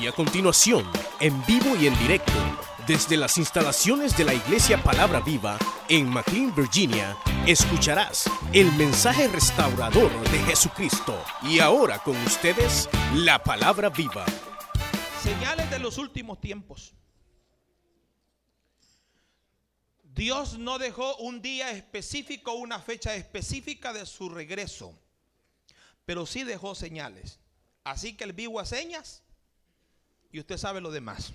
Y a continuación, en vivo y en directo, desde las instalaciones de la Iglesia Palabra Viva en McLean, Virginia, escucharás el mensaje restaurador de Jesucristo. Y ahora con ustedes, la Palabra Viva. Señales de los últimos tiempos. Dios no dejó un día específico, una fecha específica de su regreso, pero sí dejó señales. Así que el vivo a señas y usted sabe lo demás.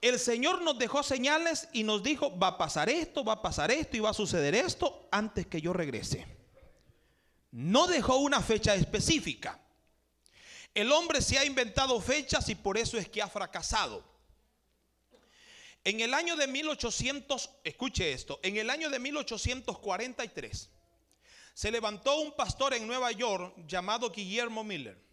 El Señor nos dejó señales y nos dijo, va a pasar esto, va a pasar esto y va a suceder esto antes que yo regrese. No dejó una fecha específica. El hombre se ha inventado fechas y por eso es que ha fracasado. En el año de 1800, escuche esto, en el año de 1843 se levantó un pastor en Nueva York llamado Guillermo Miller.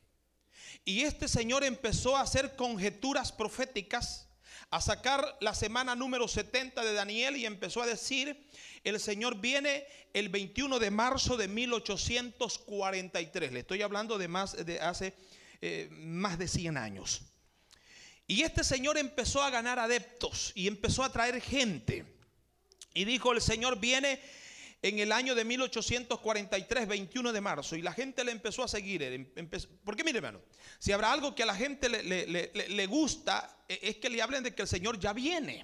Y este señor empezó a hacer conjeturas proféticas, a sacar la semana número 70 de Daniel y empezó a decir, el Señor viene el 21 de marzo de 1843. Le estoy hablando de más de hace eh, más de 100 años. Y este señor empezó a ganar adeptos y empezó a traer gente. Y dijo, el Señor viene en el año de 1843, 21 de marzo, y la gente le empezó a seguir. Em, porque mire, hermano, si habrá algo que a la gente le, gusta, e, es que le hablen de que el Señor ya viene.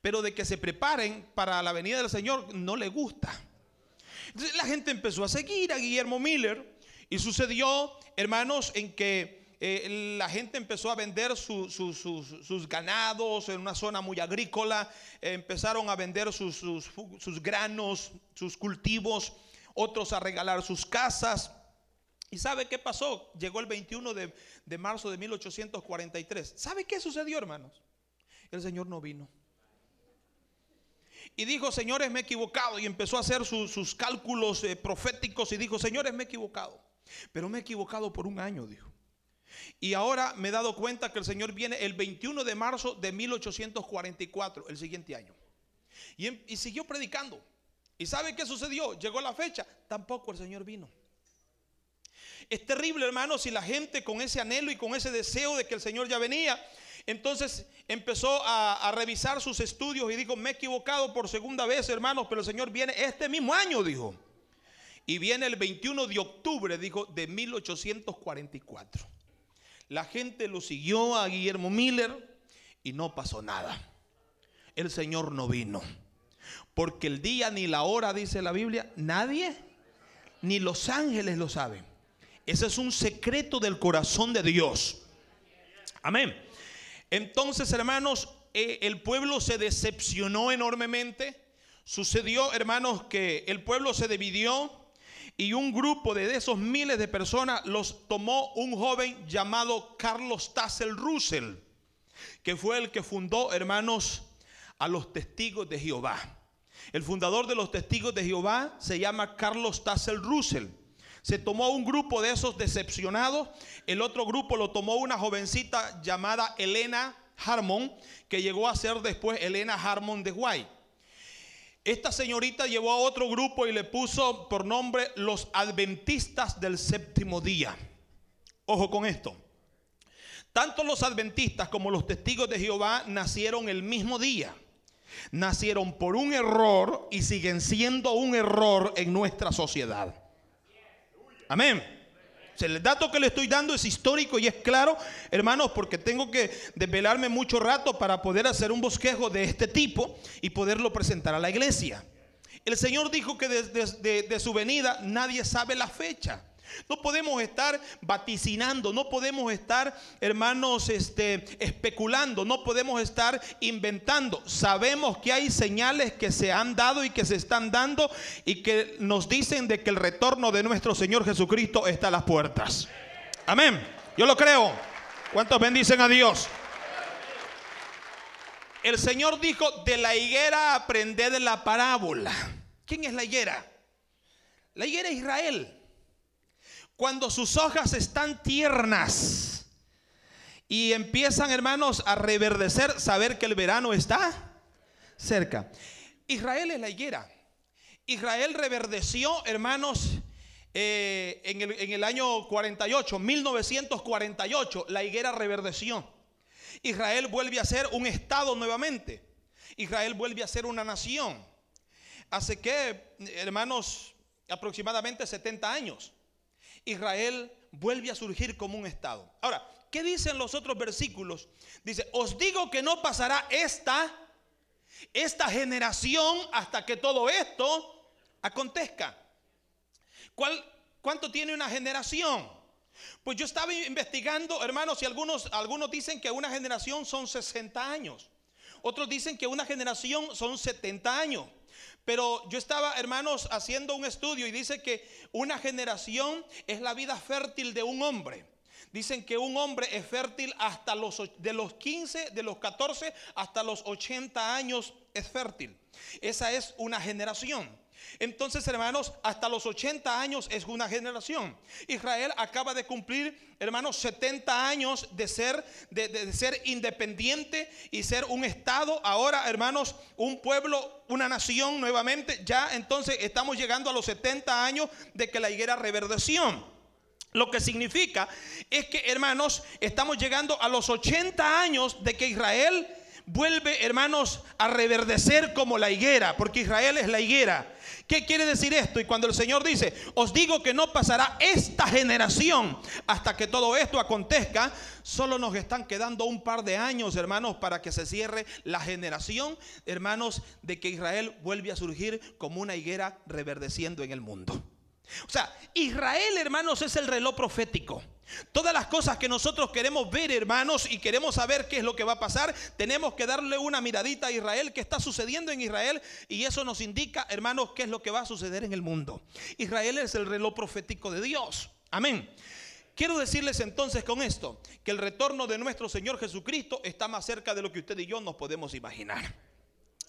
Pero de que se preparen para la venida del Señor no le gusta. Entonces la gente empezó a seguir a Guillermo Miller y sucedió, hermanos, en que eh, la gente empezó a vender sus ganados en una zona muy agrícola, eh, empezaron a vender sus, granos, sus cultivos, otros a regalar sus casas. ¿Y sabe qué pasó? Llegó el 21 de, marzo de 1843. ¿Sabe qué sucedió, hermanos? El Señor no vino. Y dijo, señores, me he equivocado. Y empezó a hacer sus cálculos eh, proféticos y dijo, señores, me he equivocado. Pero me he equivocado por un año, dijo. Y ahora me he dado cuenta que el Señor viene el 21 de marzo de 1844, el siguiente año. Em, y, siguió predicando. ¿Y sabe qué sucedió? Llegó la fecha, tampoco el Señor vino. Es terrible, hermano, si la gente con ese anhelo y con ese deseo de que el Señor ya venía, entonces empezó a, a, revisar sus estudios y dijo, me he equivocado por segunda vez, hermanos, pero el Señor viene este mismo año, dijo. Y viene el 21 de octubre, dijo, de 1844. La gente lo siguió a Guillermo Miller y no pasó nada. El Señor no vino. Porque el día ni la hora, dice la Biblia, nadie, ni los ángeles lo saben. Ese es un secreto del corazón de Dios. Amén. Entonces, hermanos, eh, el pueblo se decepcionó enormemente. Sucedió, hermanos, que el pueblo se dividió y un grupo de esos miles de personas los tomó un joven llamado Carlos Tassel Russell, que fue el que fundó, hermanos, a los testigos de Jehová. El fundador de los testigos de Jehová se llama Carlos Tassel Russell. Se tomó un grupo de esos decepcionados, el otro grupo lo tomó una jovencita llamada Elena Harmon, que llegó a ser después Elena Harmon de White. Esta señorita llevó a otro grupo y le puso por nombre los adventistas del séptimo día. Ojo con esto. Tanto los adventistas como los testigos de Jehová nacieron el mismo día. Nacieron por un error y siguen siendo un error en nuestra sociedad. Amén el dato que le estoy dando es histórico y es claro, hermanos, porque tengo que desvelarme mucho rato para poder hacer un bosquejo de este tipo y poderlo presentar a la iglesia. El Señor dijo que desde de su venida nadie sabe la fecha. No podemos estar vaticinando, no podemos estar, hermanos, este, especulando, no podemos estar inventando. Sabemos que hay señales que se han dado y que se están dando y que nos dicen de que el retorno de nuestro Señor Jesucristo está a las puertas. Amén. Yo lo creo. ¿Cuántos bendicen a Dios? El Señor dijo, de la higuera aprended de la parábola. ¿Quién es la higuera? La higuera es Israel. Cuando sus hojas están tiernas y empiezan, hermanos, a reverdecer, saber que el verano está cerca. Israel es la higuera. Israel reverdeció, hermanos, eh, en, el, en el año 48, 1948, la higuera reverdeció. Israel vuelve a ser un estado nuevamente. Israel vuelve a ser una nación. Hace que, hermanos, aproximadamente 70 años, Israel vuelve a surgir como un estado. Ahora, ¿qué dicen los otros versículos? Dice, os digo que no pasará esta, esta generación hasta que todo esto acontezca. ¿Cuál, ¿Cuánto tiene una generación? Pues yo estaba investigando, hermanos, y algunos, algunos dicen que una generación son 60 años. Otros dicen que una generación son 70 años. Pero yo estaba, hermanos, haciendo un estudio y dice que una generación es la vida fértil de un hombre. Dicen que un hombre es fértil hasta los de los 15, de los 14 hasta los 80 años es fértil. Esa es una generación. Entonces, hermanos, hasta los 80 años es una generación. Israel acaba de cumplir, hermanos, 70 años de ser, de, ser independiente y ser un estado. Ahora, hermanos, un pueblo, una nación nuevamente. Ya entonces estamos llegando a los 70 años de que la higuera reverdeció. Lo que significa es que, hermanos, estamos llegando a los 80 años de que Israel vuelve, hermanos, a reverdecer como la higuera, porque Israel es la higuera. ¿Qué quiere decir esto? Y cuando el Señor dice, os digo que no pasará esta generación hasta que todo esto acontezca, solo nos están quedando un par de años, hermanos, para que se cierre la generación, hermanos, de que Israel vuelve a surgir como una higuera reverdeciendo en el mundo. O sea, Israel, hermanos, es el reloj profético. Todas las cosas que nosotros queremos ver, hermanos, y queremos saber qué es lo que va a pasar, tenemos que darle una miradita a Israel, qué está sucediendo en Israel, y eso nos indica, hermanos, qué es lo que va a suceder en el mundo. Israel es el reloj profético de Dios. Amén. Quiero decirles entonces con esto, que el retorno de nuestro Señor Jesucristo está más cerca de lo que usted y yo nos podemos imaginar.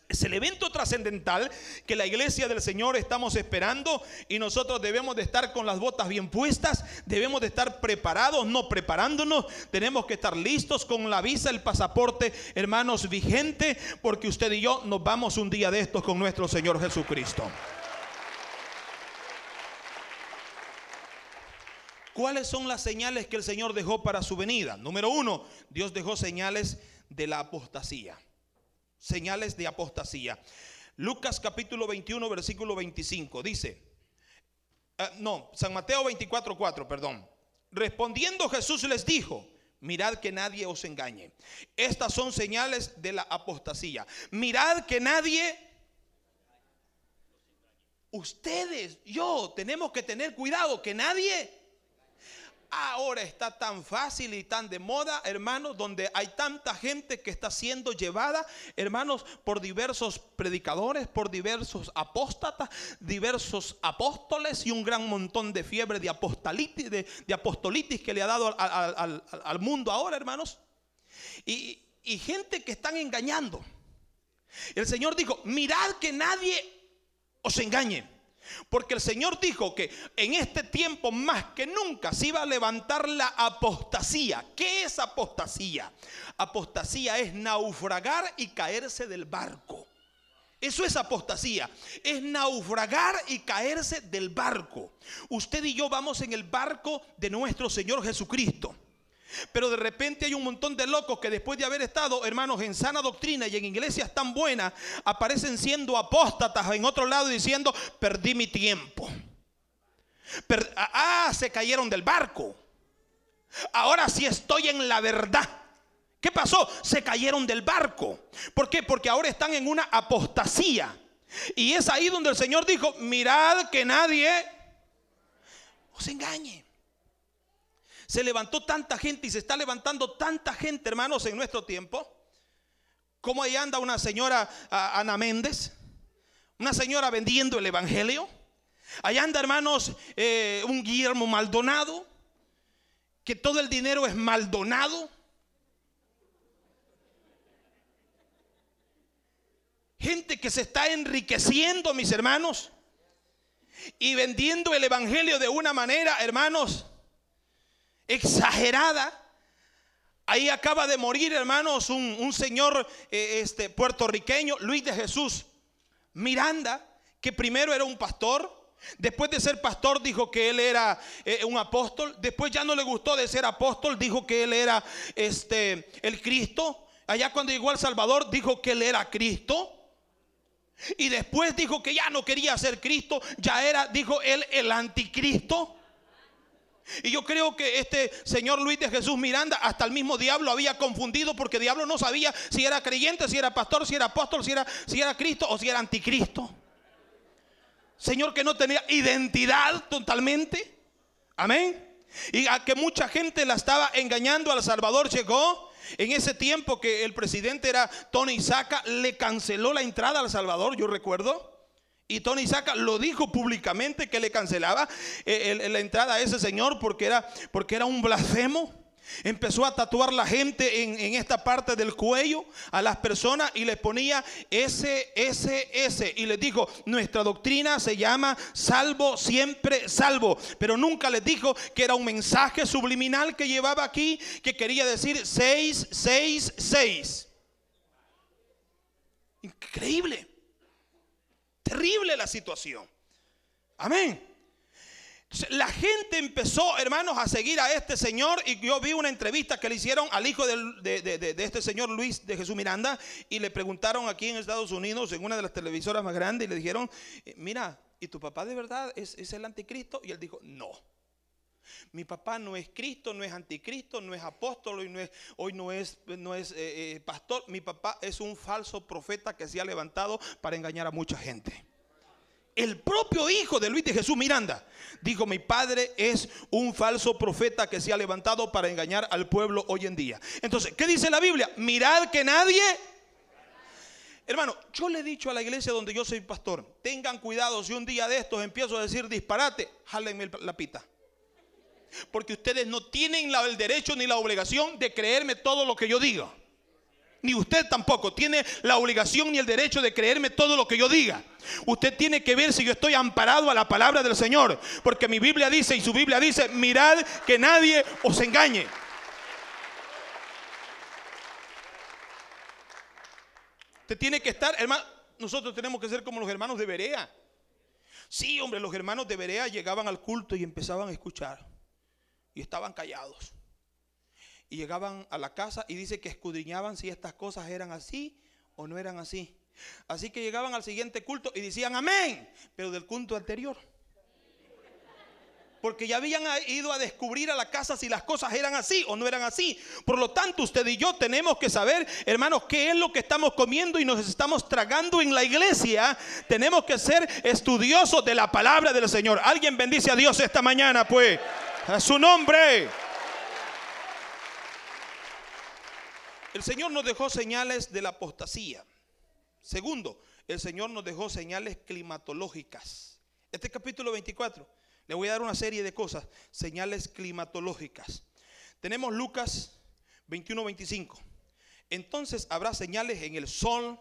Es el evento trascendental que la iglesia del Señor estamos esperando y nosotros debemos de estar con las botas bien puestas, debemos de estar preparados, no preparándonos, tenemos que estar listos con la visa, el pasaporte, hermanos, vigente, porque usted y yo nos vamos un día de estos con nuestro Señor Jesucristo. ¿Cuáles son las señales que el Señor dejó para su venida? Número uno, Dios dejó señales de la apostasía señales de apostasía. Lucas capítulo 21, versículo 25, dice, eh, no, San Mateo 24, 4, perdón. Respondiendo Jesús les dijo, mirad que nadie os engañe. Estas son señales de la apostasía. Mirad que nadie... Ustedes, yo, tenemos que tener cuidado que nadie ahora está tan fácil y tan de moda, hermanos, donde hay tanta gente que está siendo llevada, hermanos, por diversos predicadores, por diversos apóstatas, diversos apóstoles y un gran montón de fiebre de apostolitis, de, apostolitis que le ha dado al, mundo ahora, hermanos. Y, y gente que están engañando. El Señor dijo, mirad que nadie os engañe. Porque el Señor dijo que en este tiempo más que nunca se iba a levantar la apostasía. ¿Qué es apostasía? Apostasía es naufragar y caerse del barco. Eso es apostasía. Es naufragar y caerse del barco. Usted y yo vamos en el barco de nuestro Señor Jesucristo. Pero de repente hay un montón de locos que después de haber estado, hermanos, en sana doctrina y en iglesias tan buenas, aparecen siendo apóstatas en otro lado diciendo, perdí mi tiempo. ah, se cayeron del barco. Ahora sí estoy en la verdad. ¿Qué pasó? Se cayeron del barco. ¿Por qué? Porque ahora están en una apostasía. Y es ahí donde el Señor dijo, mirad que nadie os engañe. Se levantó tanta gente y se está levantando tanta gente, hermanos, en nuestro tiempo. Como ahí anda una señora Ana Méndez, una señora vendiendo el Evangelio. Allá anda, hermanos, eh, un Guillermo Maldonado, que todo el dinero es Maldonado. Gente que se está enriqueciendo, mis hermanos, y vendiendo el Evangelio de una manera, hermanos, exagerada. Ahí acaba de morir, hermanos, un, señor eh, este, puertorriqueño, Luis de Jesús Miranda, que primero era un pastor, Después de ser pastor dijo que él era eh, un apóstol. Después ya no le gustó de ser apóstol, dijo que él era este el Cristo. Allá cuando llegó al Salvador dijo que él era Cristo. Y después dijo que ya no quería ser Cristo, ya era, dijo él, el anticristo. Y yo creo que este señor Luis de Jesús Miranda, hasta el mismo diablo había confundido porque el diablo no sabía si era creyente, si era pastor, si era apóstol, si era, si era Cristo o si era anticristo. Señor que no tenía identidad totalmente. Amén. Y a que mucha gente la estaba engañando al Salvador llegó. En ese tiempo que el presidente era Tony Saca, le canceló la entrada al Salvador, yo recuerdo. Y Tony Saca lo dijo públicamente que le cancelaba eh, la entrada a ese señor porque era, porque era un blasfemo. Empezó a tatuar la gente en, en, esta parte del cuello a las personas y les ponía S, S, S. Y les dijo, nuestra doctrina se llama salvo, siempre salvo. Pero nunca les dijo que era un mensaje subliminal que llevaba aquí, que quería decir 6, 6, 6. Increíble. Terrible la situación. Amén. La gente empezó, hermanos, a seguir a este señor y yo vi una entrevista que le hicieron al hijo de, este señor Luis de Jesús Miranda y le preguntaron aquí en Estados Unidos, en una de las televisoras más grandes, y le dijeron, eh, mira, ¿y tu papá de verdad es, el anticristo? Y él dijo, no. Mi papá no es Cristo, no es anticristo, no es apóstol, y no es, hoy no es, no es eh, eh, pastor. Mi papá es un falso profeta que se ha levantado para engañar a mucha gente el propio hijo de Luis de Jesús Miranda dijo, mi padre es un falso profeta que se ha levantado para engañar al pueblo hoy en día. Entonces, ¿qué dice la Biblia? Mirad que nadie... Hermano, yo le he dicho a la iglesia donde yo soy pastor, tengan cuidado si un día de estos empiezo a decir disparate, jálenme la pita. Porque ustedes no tienen el derecho ni la obligación de creerme todo lo que yo diga. Ni usted tampoco tiene la obligación ni el derecho de creerme todo lo que yo diga. Usted tiene que ver si yo estoy amparado a la palabra del Señor. Porque mi Biblia dice y su Biblia dice, mirad que nadie os engañe. Usted tiene que estar, hermano, nosotros tenemos que ser como los hermanos de Berea. Sí, hombre, los hermanos de Berea llegaban al culto y empezaban a escuchar. Y estaban callados y llegaban a la casa y dice que escudriñaban si estas cosas eran así o no eran así. Así que llegaban al siguiente culto y decían amén, pero del culto anterior. Porque ya habían ido a descubrir a la casa si las cosas eran así o no eran así. Por lo tanto, usted y yo tenemos que saber, hermanos, qué es lo que estamos comiendo y nos estamos tragando en la iglesia. Tenemos que ser estudiosos de la palabra del Señor. Alguien bendice a Dios esta mañana, pues. A su nombre. El Señor nos dejó señales de la apostasía. Segundo, el Señor nos dejó señales climatológicas. Este capítulo 24, le voy a dar una serie de cosas, señales climatológicas. Tenemos Lucas 21, 25. Entonces habrá señales en el sol,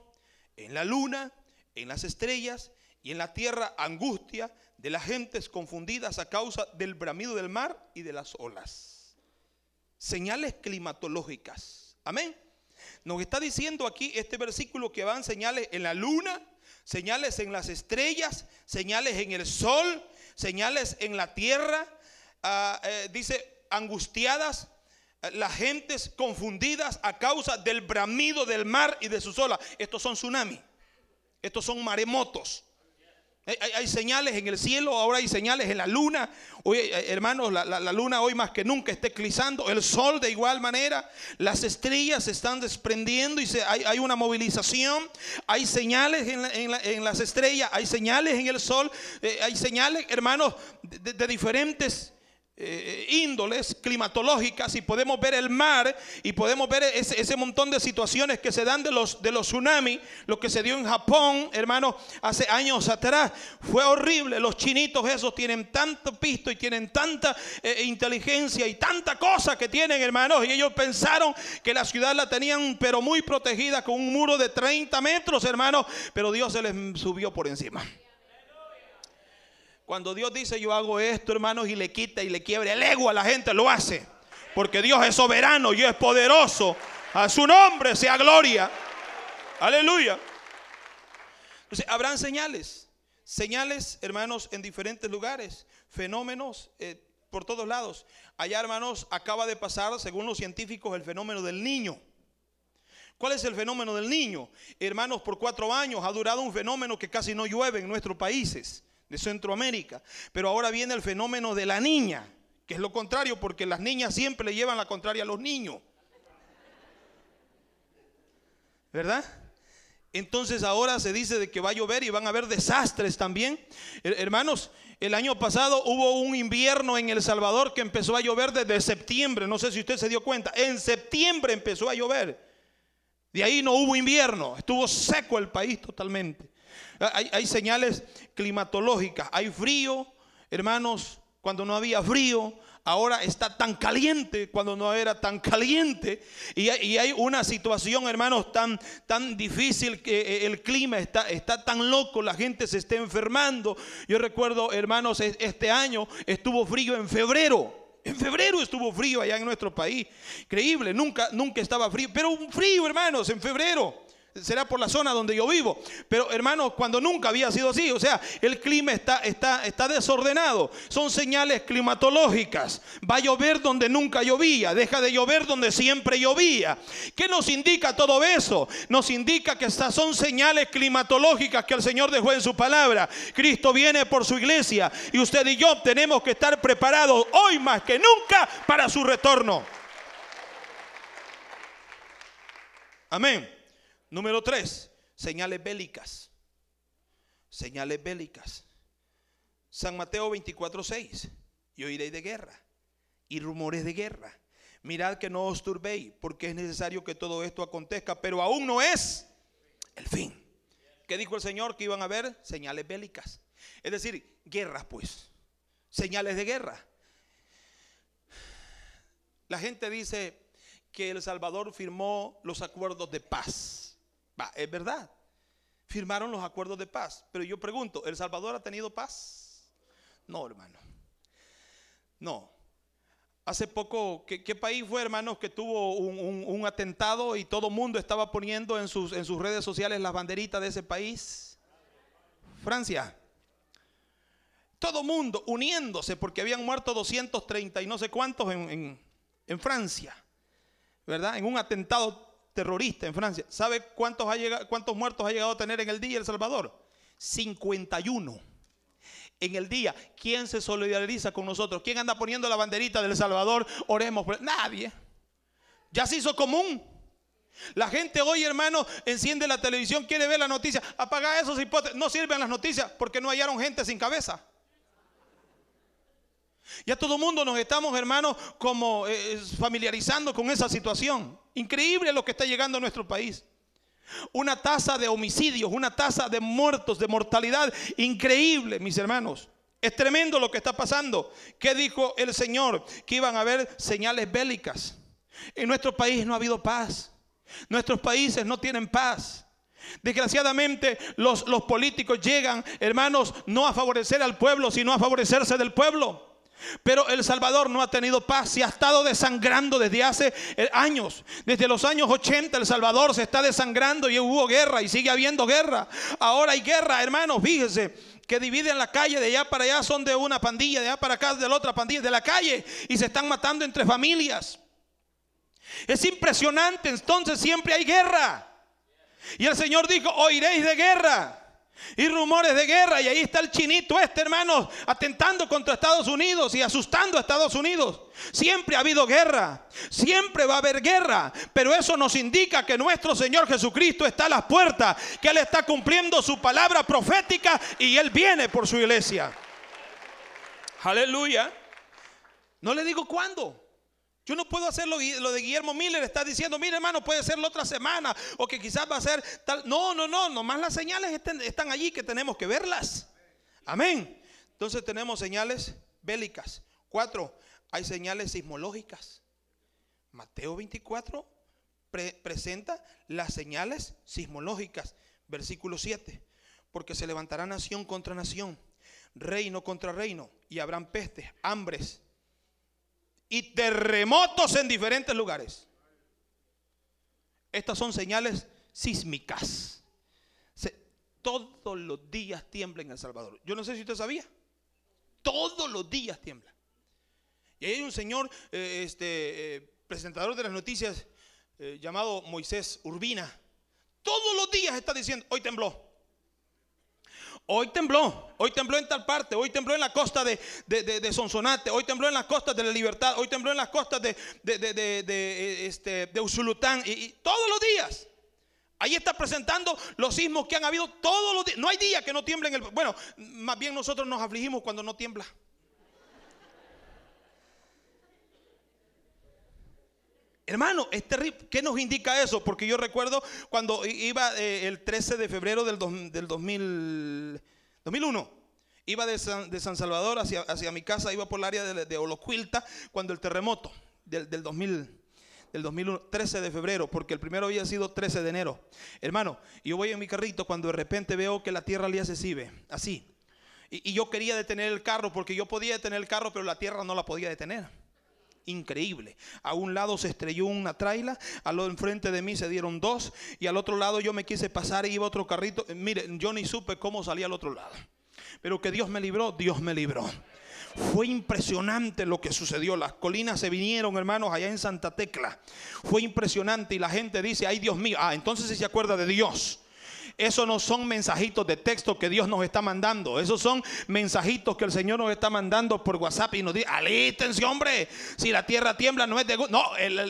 en la luna, en las estrellas y en la tierra angustia de las gentes confundidas a causa del bramido del mar y de las olas. Señales climatológicas. Amén. Nos está diciendo aquí este versículo que van señales en la luna, señales en las estrellas, señales en el sol, señales en la tierra. Ah, eh, dice, angustiadas eh, las gentes confundidas a causa del bramido del mar y de sus olas. Estos son tsunamis, estos son maremotos. Hay, señales en el cielo, ahora hay señales en la luna. Hoy, eh, hermanos, la, luna hoy más que nunca está eclipsando. El sol de igual manera. Las estrellas se están desprendiendo y se, hay, una movilización. Hay señales en, las estrellas, hay señales en el sol. Eh, hay señales, hermanos, de diferentes eh, índoles climatológicas y podemos ver el mar y podemos ver ese, montón de situaciones que se dan de los, de los tsunamis, lo que se dio en Japón, hermano, hace años atrás. Fue horrible. Los chinitos esos tienen tanto pisto y tienen tanta eh, inteligencia y tanta cosa que tienen, hermanos. Y ellos pensaron que la ciudad la tenían, pero muy protegida con un muro de 30 metros, hermanos. Pero Dios se les subió por encima. Cuando Dios dice yo hago esto, hermanos, y le quita y le quiebra el ego a la gente, lo hace. Porque Dios es soberano y es poderoso. A su nombre sea gloria. Aleluya. Entonces, habrán señales. Señales, hermanos, en diferentes lugares, fenómenos eh, por todos lados. Allá, hermanos, acaba de pasar, según los científicos, el fenómeno del niño. ¿Cuál es el fenómeno del niño? Hermanos, por cuatro años ha durado un fenómeno que casi no llueve en nuestros países de Centroamérica. Pero ahora viene el fenómeno de la niña, que es lo contrario, porque las niñas siempre le llevan la contraria a los niños. ¿Verdad? Entonces ahora se dice de que va a llover y van a haber desastres también. Hermanos, el año pasado hubo un invierno en El Salvador que empezó a llover desde septiembre. No sé si usted se dio cuenta. En septiembre empezó a llover. De ahí no hubo invierno. Estuvo seco el país totalmente. Hay, hay señales climatológicas. Hay frío, hermanos, cuando no había frío ahora está tan caliente cuando no era tan caliente. Y hay, una situación, hermanos, tan, tan difícil que eh, el clima está, está tan loco, la gente se está enfermando. Yo recuerdo, hermanos, este año estuvo frío en febrero. En febrero estuvo frío allá en nuestro país. Increíble, nunca, nunca estaba frío. Pero un frío, hermanos, en febrero será por la zona donde yo vivo. Pero hermanos, cuando nunca había sido así, o sea, el clima está, está, está desordenado. Son señales climatológicas. Va a llover donde nunca llovía, deja de llover donde siempre llovía. ¿Qué nos indica todo eso? Nos indica que estas son señales climatológicas que el Señor dejó en su palabra. Cristo viene por su iglesia y usted y yo tenemos que estar preparados hoy más que nunca para su retorno. Amén. Número tres, señales bélicas. Señales bélicas. San Mateo 24, 6. Y oiréis de guerra y rumores de guerra. Mirad que no os turbéis, porque es necesario que todo esto acontezca, pero aún no es el fin. ¿Qué dijo el Señor? Que iban a haber señales bélicas. Es decir, guerras, pues. Señales de guerra. La gente dice que El Salvador firmó los acuerdos de paz es verdad. Firmaron los acuerdos de paz. Pero yo pregunto, ¿El Salvador ha tenido paz? No, hermano. No. Hace poco, ¿qué, país fue, hermanos, que tuvo un, atentado y todo mundo estaba poniendo en sus, en sus redes sociales las banderitas de ese país? Francia. Todo mundo uniéndose porque habían muerto 230 y no sé cuántos en, en Francia, ¿verdad? En un atentado terrorista en Francia. ¿Sabe cuántos, ha llegado, cuántos muertos ha llegado a tener en el día El Salvador? 51. En el día, ¿quién se solidariza con nosotros? ¿Quién anda poniendo la banderita del Salvador? Oremos por Nadie. Ya se hizo común. La gente hoy, hermano, enciende la televisión, quiere ver la noticia. Apaga esos hipótesis. No sirven las noticias porque no hallaron gente sin cabeza. Ya todo el mundo nos estamos, hermanos, como eh, familiarizando con esa situación. Increíble lo que está llegando a nuestro país. Una tasa de homicidios, una tasa de muertos, de mortalidad increíble, mis hermanos. Es tremendo lo que está pasando. ¿Qué dijo el Señor? Que iban a haber señales bélicas. En nuestro país no ha habido paz. Nuestros países no tienen paz. Desgraciadamente los, los políticos llegan, hermanos, no a favorecer al pueblo, sino a favorecerse del pueblo. Pero El Salvador no ha tenido paz y ha estado desangrando desde hace eh, años. Desde los años 80 El Salvador se está desangrando y hubo guerra y sigue habiendo guerra. Ahora hay guerra, hermanos, fíjense que dividen la calle de allá para allá son de una pandilla, de allá para acá de la otra pandilla, de la calle y se están matando entre familias. Es impresionante, entonces siempre hay guerra. Y el Señor dijo, oiréis de guerra y rumores de guerra. Y ahí está el chinito este, hermano, atentando contra Estados Unidos y asustando a Estados Unidos. Siempre ha habido guerra, siempre va a haber guerra, pero eso nos indica que nuestro Señor Jesucristo está a las puertas, que Él está cumpliendo su palabra profética y Él viene por su iglesia. Aleluya. No le digo cuándo. Yo no puedo hacer lo, de Guillermo Miller, está diciendo, mire hermano, puede ser la otra semana o que quizás va a ser tal. No, no, no, nomás las señales están, allí que tenemos que verlas. Amén. Entonces tenemos señales bélicas. Cuatro, hay señales sismológicas. Mateo 24 presenta las señales sismológicas. Versículo 7. Porque se levantará nación contra nación, reino contra reino, y habrán pestes, hambres y terremotos en diferentes lugares. Estas son señales sísmicas. todos los días tiembla en El Salvador. Yo no sé si usted sabía. Todos los días tiembla. Y hay un señor, eh, este, eh, presentador de las noticias, eh, llamado Moisés Urbina. Todos los días está diciendo, hoy tembló. Hoy tembló, hoy tembló en tal parte, hoy tembló en la costa de, de, Sonsonate, hoy tembló en las costas de la Libertad, hoy tembló en las costas de, este, de Usulután, y, todos los días. Ahí está presentando los sismos que han habido todos los días. No hay día que no tiemble en el... Bueno, más bien nosotros nos afligimos cuando no tiembla. Hermano, es terrible. ¿Qué nos indica eso? Porque yo recuerdo cuando iba eh, el 13 de febrero del, 2001. Iba de San, Salvador hacia, mi casa, iba por el área de, de Olocuilta cuando el terremoto del, del 2000 del 2001, 13 de febrero, porque el primero había sido 13 de enero. Hermano, yo voy en mi carrito cuando de repente veo que la tierra le hace así. Y, y, yo quería detener el carro porque yo podía detener el carro, pero la tierra no la podía detener increíble. A un lado se estrelló una traila, al otro enfrente de mí se dieron dos y al otro lado yo me quise pasar y iba otro carrito. Mire, yo ni supe cómo salía al otro lado. Pero que Dios me libró, Dios me libró. Fue impresionante lo que sucedió. Las colinas se vinieron, hermanos, allá en Santa Tecla. Fue impresionante y la gente dice, ay Dios mío, ah, entonces se acuerda de Dios. Eso no son mensajitos de texto que Dios nos está mandando. Esos son mensajitos que el Señor nos está mandando por WhatsApp y nos dice, alístense hombre, si la tierra tiembla no es de... No,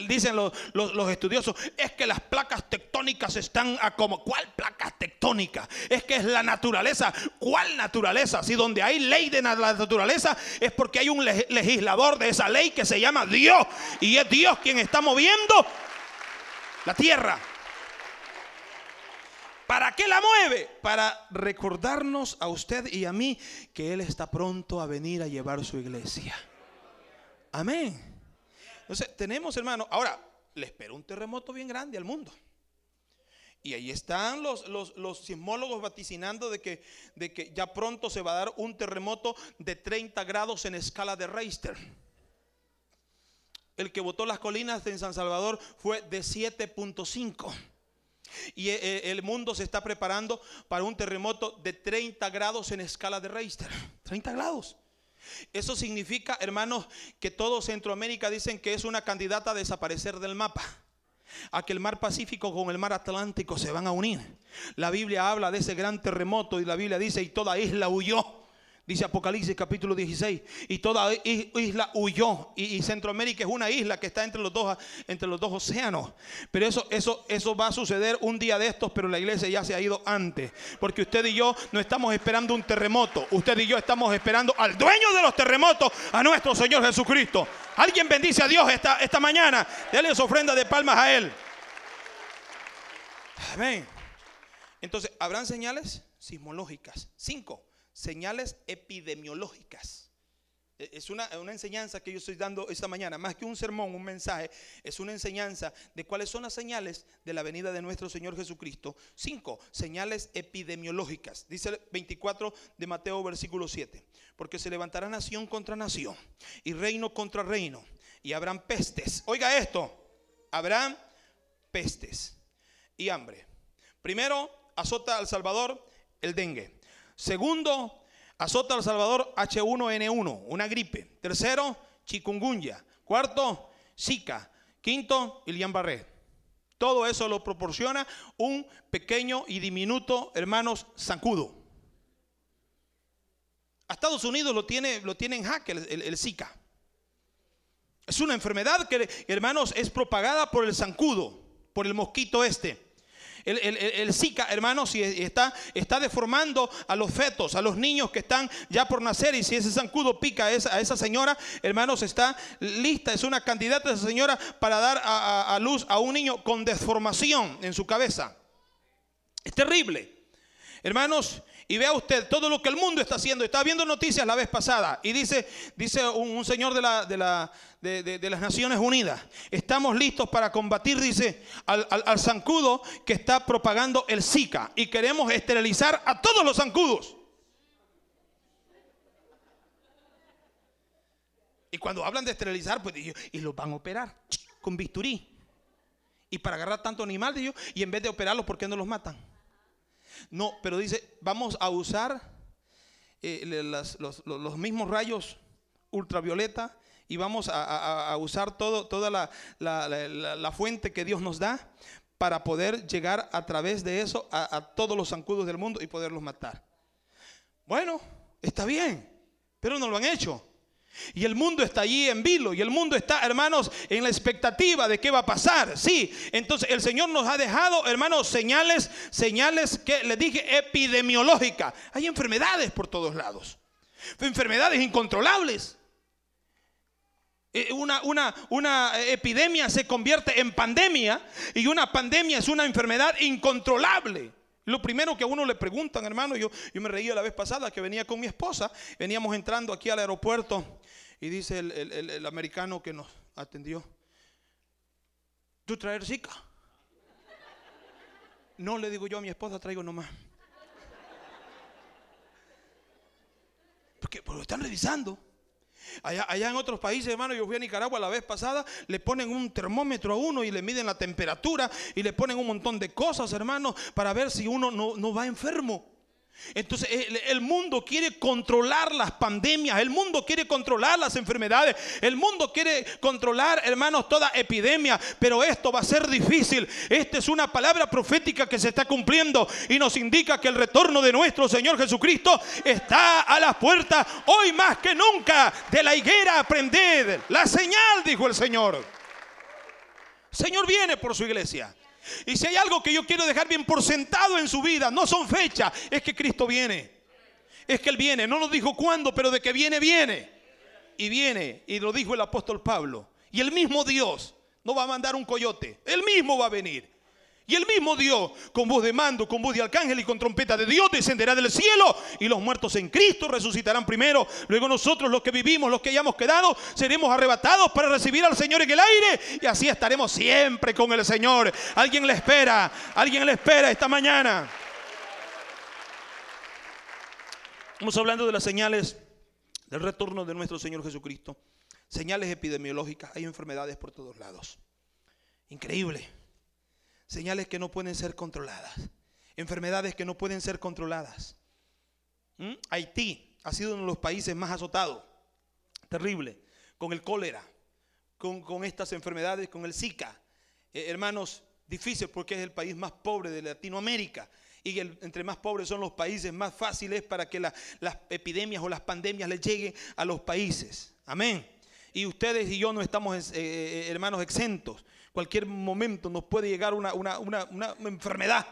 dicen los, los, estudiosos, es que las placas tectónicas están a como... ¿Cuál placas tectónicas? Es que es la naturaleza. ¿Cuál naturaleza? Si donde hay ley de la naturaleza es porque hay un legislador de esa ley que se llama Dios. Y es Dios quien está moviendo la tierra. ¿Para qué la mueve? Para recordarnos a usted y a mí que Él está pronto a venir a llevar su iglesia. Amén. Entonces, tenemos, hermano, ahora le espera un terremoto bien grande al mundo. Y ahí están los, los, sismólogos vaticinando de que, de que ya pronto se va a dar un terremoto de 30 grados en escala de Richter. El que votó las colinas en San Salvador fue de 7.5. Y eh, eh, el mundo se está preparando para un terremoto de 30 grados en escala de Richter. 30 grados. Eso significa, hermanos, que todo Centroamérica dicen que es una candidata a desaparecer del mapa. A que el mar Pacífico con el mar Atlántico se van a unir. La Biblia habla de ese gran terremoto y la Biblia dice, y toda isla huyó. Dice Apocalipsis capítulo 16. Y toda isla huyó. Y, Centroamérica es una isla que está entre los dos, entre los dos océanos. Pero eso, eso, eso va a suceder un día de estos, pero la iglesia ya se ha ido antes. Porque usted y yo no estamos esperando un terremoto. Usted y yo estamos esperando al dueño de los terremotos, a nuestro Señor Jesucristo. Alguien bendice a Dios esta, esta mañana. Dale su ofrenda de palmas a Él. Amén. Entonces, ¿habrán señales sismológicas? Cinco señales epidemiológicas. E, es una, enseñanza que yo estoy dando esta mañana, más que un sermón, un mensaje, es una enseñanza de cuáles son las señales de la venida de nuestro Señor Jesucristo. Cinco, señales epidemiológicas. Dice el 24 de Mateo, versículo 7. Porque se levantará nación contra nación y reino contra reino y habrán pestes. Oiga esto, habrán pestes y hambre. Primero, azota al Salvador el dengue. Segundo, azota al Salvador H1N1, una gripe. Tercero, chikungunya. Cuarto, Zika. Quinto, Ilian Barré. Todo eso lo proporciona un pequeño y diminuto, hermanos, zancudo. A Estados Unidos lo tiene, lo tiene en jaque el, Zika. Es una enfermedad que, hermanos, es propagada por el zancudo, por el mosquito este. El, Zika, hermanos, si está, está deformando a los fetos, a los niños que están ya por nacer. Y si ese zancudo pica a esa, señora, hermanos, está lista, es una candidata esa señora para dar a luz a un niño con deformación en su cabeza. Es terrible. Hermanos, y vea usted todo lo que el mundo está haciendo. Estaba viendo noticias la vez pasada y dice, dice un, señor de, la, de, la, de, las Naciones Unidas, estamos listos para combatir, dice, al, zancudo que está propagando el Zika y queremos esterilizar a todos los zancudos. Y cuando hablan de esterilizar, pues y los van a operar con bisturí. Y para agarrar tanto animal, y en vez de operarlos, ¿por qué no los matan? No, pero dice, vamos a usar eh, los, los, mismos rayos ultravioleta y vamos a, usar todo, toda la, la, fuente que Dios nos da para poder llegar a través de eso a, todos los zancudos del mundo y poderlos matar. Bueno, está bien, pero no lo han hecho. Y el mundo está allí en vilo. Y el mundo está, hermanos, en la expectativa de qué va a pasar. Sí, entonces el Señor nos ha dejado, hermanos, señales, señales que les dije epidemiológicas. Hay enfermedades por todos lados. Enfermedades incontrolables. Eh, una, una, una, epidemia se convierte en pandemia y una pandemia es una enfermedad incontrolable. Lo primero que a uno le preguntan, hermano, yo, yo me reía la vez pasada que venía con mi esposa, veníamos entrando aquí al aeropuerto y dice el, el americano que nos atendió, ¿tú traes Zika? No le digo yo a mi esposa, traigo nomás. Porque, porque lo están revisando. Allá, en otros países, hermano, yo fui a Nicaragua la vez pasada, le ponen un termómetro a uno y le miden la temperatura y le ponen un montón de cosas, hermano, para ver si uno no, no va enfermo. Entonces el, mundo quiere controlar las pandemias, el mundo quiere controlar las enfermedades, el mundo quiere controlar, hermanos, toda epidemia, pero esto va a ser difícil. Esta es una palabra profética que se está cumpliendo y nos indica que el retorno de nuestro Señor Jesucristo está a las puertas, hoy más que nunca, de la higuera aprended. La señal, dijo el Señor. Señor viene por su iglesia. Y si hay algo que yo quiero dejar bien por sentado en su vida, no son fechas, es que Cristo viene. Es que Él viene. No nos dijo cuándo, pero de que viene, viene. Y viene. Y lo dijo el apóstol Pablo. Y el mismo Dios no va a mandar un coyote. Él mismo va a venir. Y el mismo Dios, con voz de mando, con voz de arcángel y con trompeta de Dios, descenderá del cielo. Y los muertos en Cristo resucitarán primero. Luego nosotros, los que vivimos, los que hayamos quedado, seremos arrebatados para recibir al Señor en el aire. Y así estaremos siempre con el Señor. Alguien le espera, alguien le espera esta mañana. Estamos hablando de las señales del retorno de nuestro Señor Jesucristo. Señales epidemiológicas. Hay enfermedades por todos lados. Increíble. Señales que no pueden ser controladas. Enfermedades que no pueden ser controladas. ¿Mm? Haití ha sido uno de los países más azotados. Terrible. Con el cólera. Con, estas enfermedades, con el Zika. Eh, hermanos, difícil porque es el país más pobre de Latinoamérica. Y entre más pobres son los países, más fácil es para que las epidemias o las pandemias le lleguen a los países. Amén. Y ustedes y yo no estamos, eh, eh, hermanos, exentos cualquier momento nos puede llegar una, enfermedad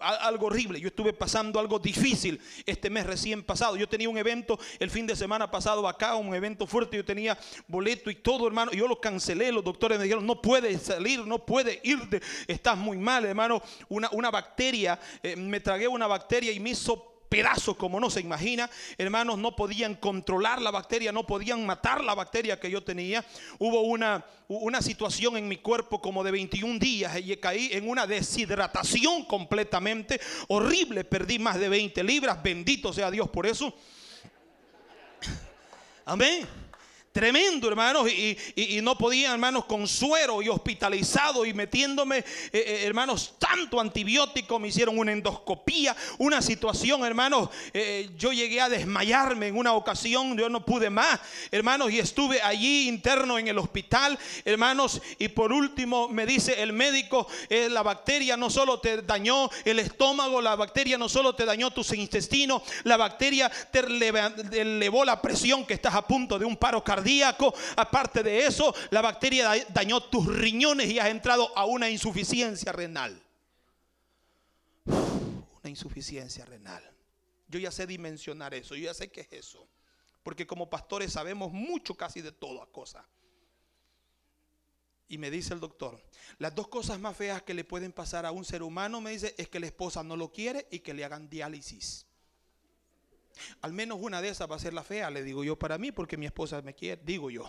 algo horrible. Yo estuve pasando algo difícil este mes recién pasado. Yo tenía un evento el fin de semana pasado acá, un evento fuerte. Yo tenía boleto y todo, hermano. Yo lo cancelé. Los doctores me dijeron, no puedes salir, no puedes irte. Estás muy mal, hermano. Una, una bacteria, eh, me tragué una bacteria y me hizo pedazos como no se imagina. Hermanos, no podían controlar la bacteria, no podían matar la bacteria que yo tenía. Hubo una, una situación en mi cuerpo como de 21 días y caí en una deshidratación completamente horrible. Perdí más de 20 libras, bendito sea Dios por eso. Amén. Tremendo, hermanos, y, no podía, hermanos, con suero y hospitalizado y metiéndome, eh, eh, hermanos, tanto antibiótico, me hicieron una endoscopía, una situación, hermanos, eh, yo llegué a desmayarme en una ocasión, yo no pude más, hermanos, y estuve allí interno en el hospital, hermanos, y por último me dice el médico, la bacteria no solo te dañó el estómago, la bacteria no solo te dañó tus intestinos, la bacteria te elevó la presión que estás a punto de un paro cardíaco Aparte de eso, la bacteria dañó tus riñones y has entrado a una insuficiencia renal. una insuficiencia renal. Yo ya sé dimensionar eso, yo ya sé qué es eso. Porque como pastores sabemos mucho casi de toda cosa. Y me dice el doctor, las dos cosas más feas que le pueden pasar a un ser humano, me dice, es que la esposa no lo quiere y que le hagan diálisis. Al menos una de esas va a ser la fea, le digo yo para mí, porque mi esposa me quiere, digo yo.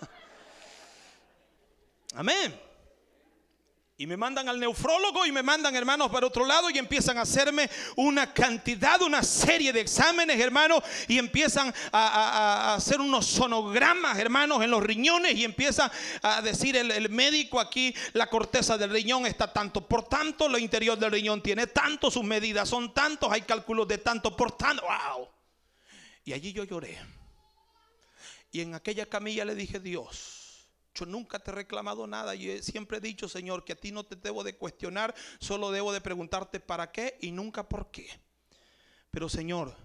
Amén. Y me mandan al nefrólogo y me mandan, hermanos, para otro lado y empiezan a hacerme una cantidad, una serie de exámenes, hermanos, y empiezan a, hacer unos sonogramas, hermanos, en los riñones y empiezan a decir el, el, médico aquí, la corteza del riñón está tanto por tanto, lo interior del riñón tiene tanto, sus medidas son tantos, hay cálculos de tanto por tanto, wow. Y allí yo lloré. Y en aquella camilla le dije, Dios, yo nunca te he reclamado nada. y siempre he dicho, Señor, que a ti no te debo de cuestionar, solo debo de preguntarte para qué y nunca por qué. Pero Señor,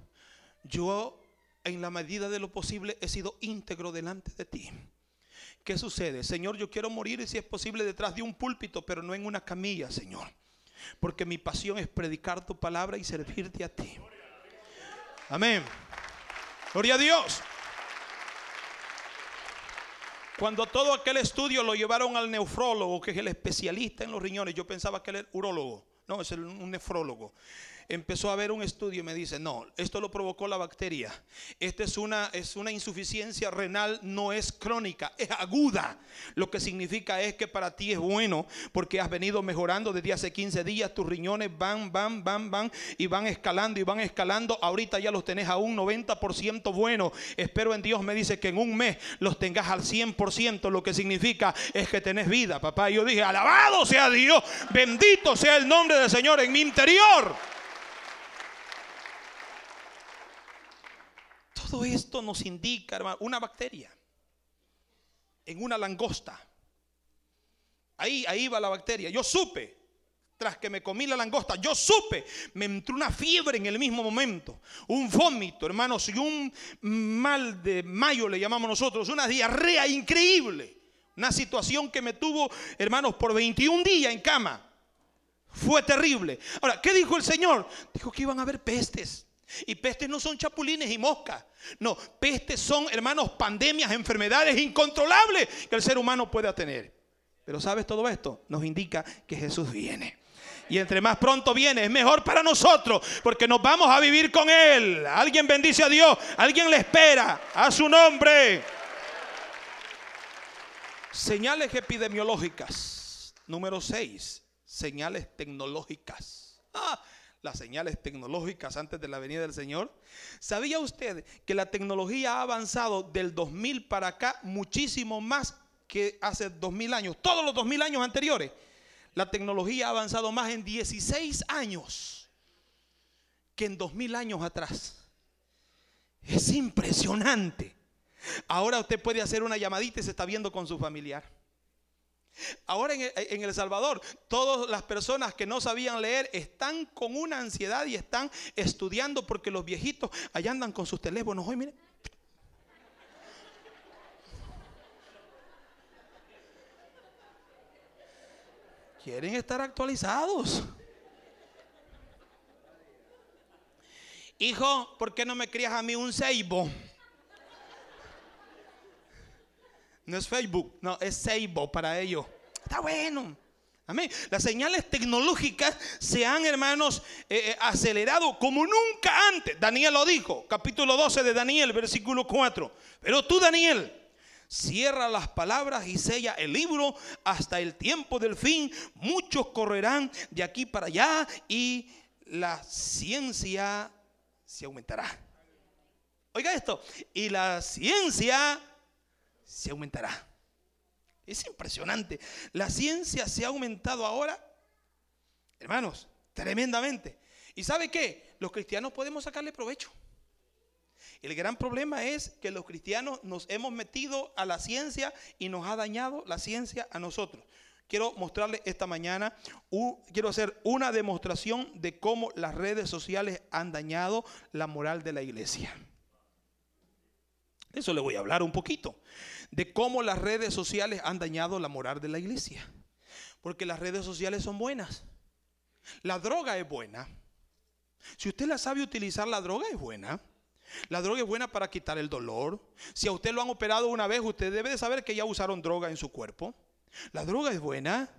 yo en la medida de lo posible he sido íntegro delante de ti. ¿Qué sucede? Señor, yo quiero morir si es posible detrás de un púlpito, pero no en una camilla, Señor. Porque mi pasión es predicar tu palabra y servirte a ti. Amén. Gloria a Dios. Cuando todo aquel estudio lo llevaron al nefrólogo, que es el especialista en los riñones, yo pensaba que era el urólogo, no, es un nefrólogo empezó a ver un estudio y me dice, no, esto lo provocó la bacteria. Esta es una, es una insuficiencia renal, no es crónica, es aguda. Lo que significa es que para ti es bueno porque has venido mejorando desde hace 15 días, tus riñones van, van, van, van y van escalando y van escalando. Ahorita ya los tenés a un 90% bueno. Espero en Dios me dice que en un mes los tengas al 100%, lo que significa es que tenés vida, papá. yo dije, alabado sea Dios, bendito sea el nombre del Señor en mi interior. Todo esto nos indica, hermano, una bacteria en una langosta. Ahí, ahí va la bacteria. Yo supe, tras que me comí la langosta, yo supe, me entró una fiebre en el mismo momento, un vómito, hermanos, y un mal de mayo le llamamos nosotros, una diarrea increíble. Una situación que me tuvo, hermanos, por 21 días en cama. Fue terrible. Ahora, ¿qué dijo el Señor? Dijo que iban a haber pestes. Y pestes no son chapulines y moscas. No, pestes son, hermanos, pandemias, enfermedades incontrolables que el ser humano pueda tener. Pero ¿sabes todo esto? Nos indica que Jesús viene. Y entre más pronto viene, es mejor para nosotros, porque nos vamos a vivir con Él. Alguien bendice a Dios, alguien le espera a su nombre. Señales epidemiológicas. Número 6. Señales tecnológicas. Ah, las señales tecnológicas antes de la venida del Señor. ¿Sabía usted que la tecnología ha avanzado del 2000 para acá muchísimo más que hace 2000 años? Todos los 2000 años anteriores. La tecnología ha avanzado más en 16 años que en 2000 años atrás. Es impresionante. Ahora usted puede hacer una llamadita y se está viendo con su familiar. Ahora en El, Salvador, todas las personas que no sabían leer están con una ansiedad y están estudiando porque los viejitos allá andan con sus teléfonos. Hoy, mire. Quieren estar actualizados. Hijo, ¿por qué no me crías a mí un ceibo? No es Facebook, no, es Seibo para ellos. Está bueno. Amén. Las señales tecnológicas se han, hermanos, eh, eh, acelerado como nunca antes. Daniel lo dijo, capítulo 12 de Daniel, versículo 4. Pero tú, Daniel, cierra las palabras y sella el libro hasta el tiempo del fin. Muchos correrán de aquí para allá y la ciencia se aumentará. Oiga esto, y la ciencia se aumentará. Es impresionante. La ciencia se ha aumentado ahora, hermanos, tremendamente. ¿Y sabe qué? Los cristianos podemos sacarle provecho. El gran problema es que los cristianos nos hemos metido a la ciencia y nos ha dañado la ciencia a nosotros. Quiero mostrarle esta mañana, quiero hacer una demostración de cómo las redes sociales han dañado la moral de la iglesia. Eso le voy a hablar un poquito de cómo las redes sociales han dañado la moral de la iglesia. Porque las redes sociales son buenas. La droga es buena. Si usted la sabe utilizar, la droga es buena. La droga es buena para quitar el dolor. Si a usted lo han operado una vez, usted debe de saber que ya usaron droga en su cuerpo. La droga es buena,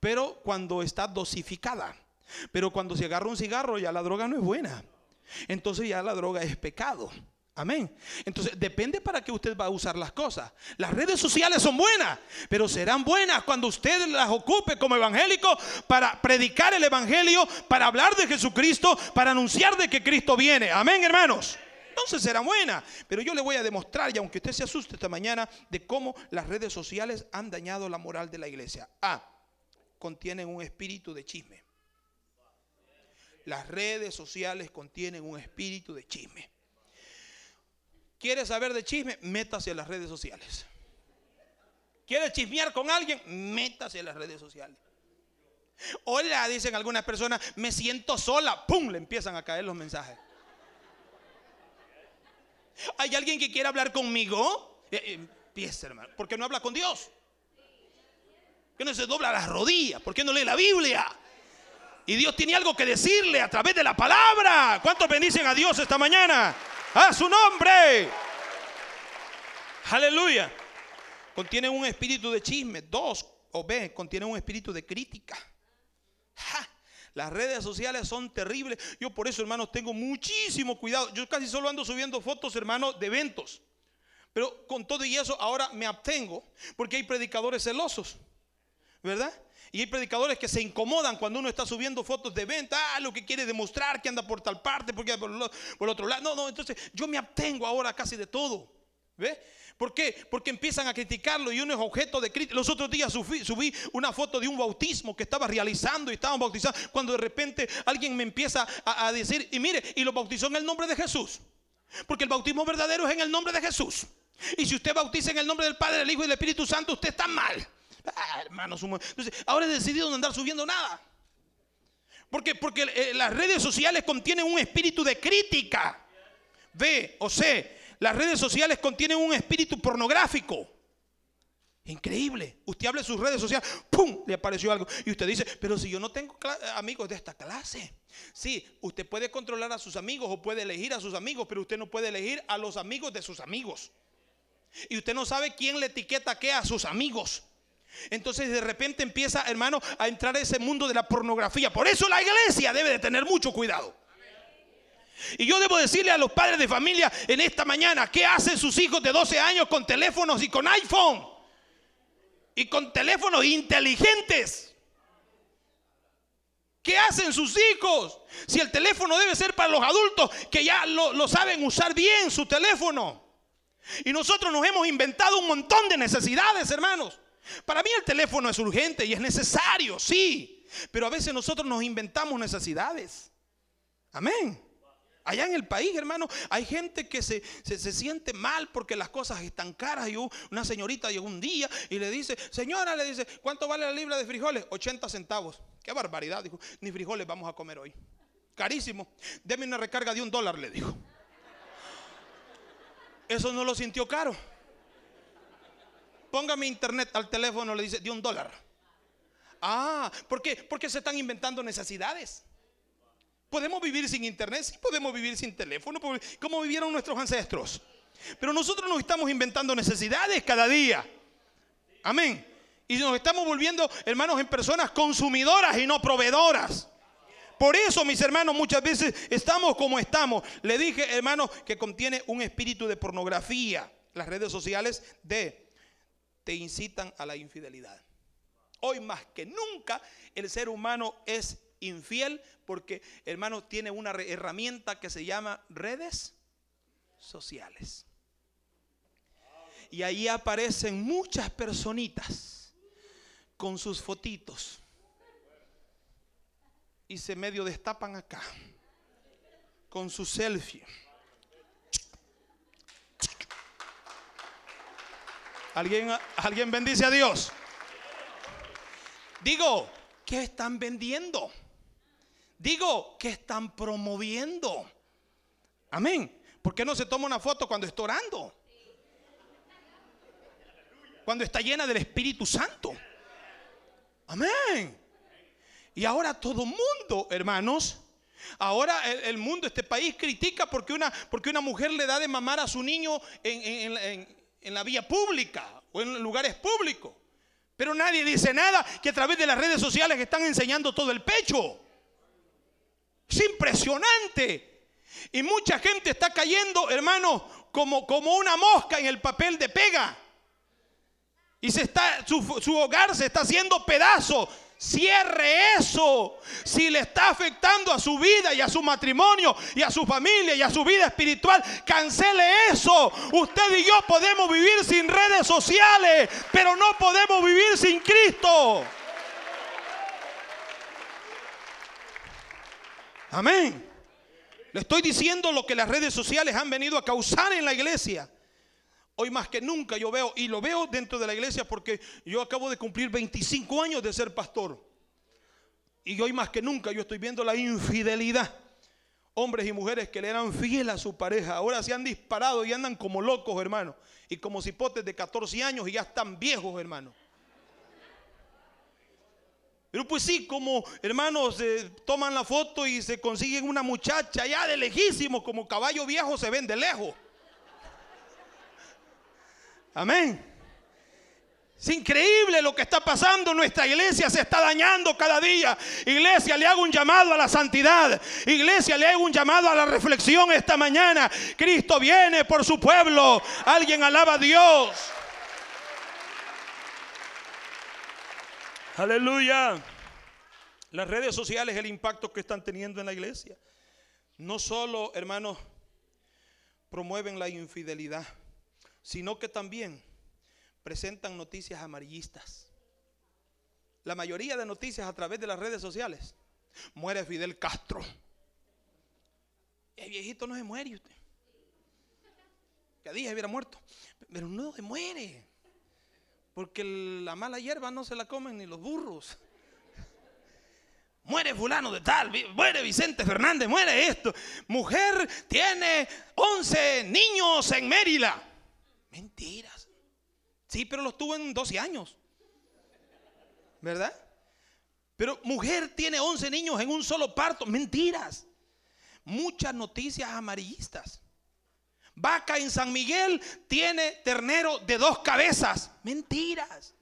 pero cuando está dosificada. Pero cuando se agarra un cigarro, ya la droga no es buena. Entonces ya la droga es pecado. Amén. Entonces, depende para qué usted va a usar las cosas. Las redes sociales son buenas, pero serán buenas cuando usted las ocupe como evangélico para predicar el evangelio, para hablar de Jesucristo, para anunciar de que Cristo viene. Amén, hermanos. Entonces serán buenas. Pero yo le voy a demostrar, y aunque usted se asuste esta mañana, de cómo las redes sociales han dañado la moral de la iglesia. A. Contienen un espíritu de chisme. Las redes sociales contienen un espíritu de chisme. ¿Quiere saber de chisme? Métase a las redes sociales. ¿Quiere chismear con alguien? Métase a las redes sociales. Hola, dicen algunas personas, me siento sola. ¡Pum! Le empiezan a caer los mensajes. ¿Hay alguien que quiera hablar conmigo? Eh, eh, empieza, hermano. ¿Por qué no habla con Dios? ¿Por qué no se dobla las rodillas? ¿Por qué no lee la Biblia? Y Dios tiene algo que decirle a través de la palabra. ¿Cuántos bendicen a Dios esta mañana? A su nombre. Aleluya. Contiene un espíritu de chisme. Dos, o B, contiene un espíritu de crítica. Las redes sociales son terribles. Yo por eso, hermanos, tengo muchísimo cuidado. Yo casi solo ando subiendo fotos, hermanos, de eventos. Pero con todo y eso, ahora me abstengo porque hay predicadores celosos. ¿Verdad? Y hay predicadores que se incomodan cuando uno está subiendo fotos de venta, ah, lo que quiere demostrar que anda por tal parte, porque por, por otro lado. No, no, entonces yo me abstengo ahora casi de todo. ¿Ve? ¿Por qué? Porque empiezan a criticarlo y uno es objeto de crítica. Los otros días subí, una foto de un bautismo que estaba realizando y estaban bautizando. Cuando de repente alguien me empieza a, a decir, y mire, y lo bautizó en el nombre de Jesús. Porque el bautismo verdadero es en el nombre de Jesús. Y si usted bautiza en el nombre del Padre, del Hijo y del Espíritu Santo, usted está mal. Ah, hermanos, entonces, ahora he decidido no andar subiendo nada. Porque, porque eh, las redes sociales contienen un espíritu de crítica. B o C, las redes sociales contienen un espíritu pornográfico. Increíble. Usted habla de sus redes sociales, ¡pum! Le apareció algo. Y usted dice, pero si yo no tengo amigos de esta clase. Sí, usted puede controlar a sus amigos o puede elegir a sus amigos, pero usted no puede elegir a los amigos de sus amigos. Y usted no sabe quién le etiqueta qué a sus amigos. Entonces de repente empieza, hermano, a entrar a ese mundo de la pornografía. Por eso la iglesia debe de tener mucho cuidado. Y yo debo decirle a los padres de familia en esta mañana, ¿qué hacen sus hijos de 12 años con teléfonos y con iPhone? Y con teléfonos inteligentes. ¿Qué hacen sus hijos? Si el teléfono debe ser para los adultos que ya lo, lo saben usar bien su teléfono. Y nosotros nos hemos inventado un montón de necesidades, hermanos. Para mí el teléfono es urgente y es necesario, sí. Pero a veces nosotros nos inventamos necesidades. Amén. Allá en el país, hermano, hay gente que se, siente mal porque las cosas están caras. Y una señorita llegó un día y le dice, señora, le dice, ¿cuánto vale la libra de frijoles? 80 centavos. Qué barbaridad, dijo. Ni frijoles vamos a comer hoy. Carísimo. Deme una recarga de un dólar, le dijo. Eso no lo sintió caro. Póngame internet al teléfono, le dice, de un dólar. Ah, ¿por qué? Porque se están inventando necesidades. ¿Podemos vivir sin internet? Sí, podemos vivir sin teléfono, como vivieron nuestros ancestros. Pero nosotros nos estamos inventando necesidades cada día. Amén. Y nos estamos volviendo, hermanos, en personas consumidoras y no proveedoras. Por eso, mis hermanos, muchas veces estamos como estamos. Le dije, hermanos, que contiene un espíritu de pornografía. Las redes sociales de te incitan a la infidelidad. Hoy más que nunca el ser humano es infiel porque, hermano, tiene una herramienta que se llama redes sociales. Y ahí aparecen muchas personitas con sus fotitos. Y se medio destapan acá. Con su selfie ¿Alguien, ¿Alguien bendice a Dios? Digo, ¿qué están vendiendo? Digo, ¿qué están promoviendo? Amén. ¿Por qué no se toma una foto cuando está orando? Cuando está llena del Espíritu Santo. Amén. Y ahora todo mundo, hermanos, ahora el, mundo, este país critica porque una, porque una mujer le da de mamar a su niño en, en, en la vía pública o en lugares públicos. Pero nadie dice nada que a través de las redes sociales están enseñando todo el pecho. Es impresionante. Y mucha gente está cayendo, hermano, como, como una mosca en el papel de pega. Y su, su hogar se está haciendo pedazo. Cierre eso. Si le está afectando a su vida y a su matrimonio y a su familia y a su vida espiritual, cancele eso. Usted y yo podemos vivir sin redes sociales, pero no podemos vivir sin Cristo. Amén. Le estoy diciendo lo que las redes sociales han venido a causar en la iglesia. Hoy más que nunca yo veo, y lo veo dentro de la iglesia porque yo acabo de cumplir 25 años de ser pastor. Y hoy más que nunca yo estoy viendo la infidelidad. Hombres y mujeres que le eran fieles a su pareja, ahora se han disparado y andan como locos, hermano. Y como cipotes de 14 años y ya están viejos, hermano. Pero pues sí, como hermanos toman la foto y se consiguen una muchacha ya de lejísimo, como caballo viejo se ven de lejos. Amén. Es increíble lo que está pasando. Nuestra iglesia se está dañando cada día. Iglesia, le hago un llamado a la santidad. Iglesia, le hago un llamado a la reflexión esta mañana. Cristo viene por su pueblo. Alguien alaba a Dios. Aleluya. Las redes sociales, el impacto que están teniendo en la iglesia. No solo, hermanos, promueven la infidelidad sino que también presentan noticias amarillistas. La mayoría de noticias a través de las redes sociales. Muere Fidel Castro. El viejito no se muere usted. Que dije hubiera muerto. Pero no se muere. Porque la mala hierba no se la comen ni los burros. Muere fulano de tal, muere Vicente Fernández, muere esto. Mujer tiene 11 niños en Mérida. Mentiras. Sí, pero los tuvo en 12 años. ¿Verdad? Pero mujer tiene 11 niños en un solo parto. Mentiras. Muchas noticias amarillistas. Vaca en San Miguel tiene ternero de dos cabezas. Mentiras.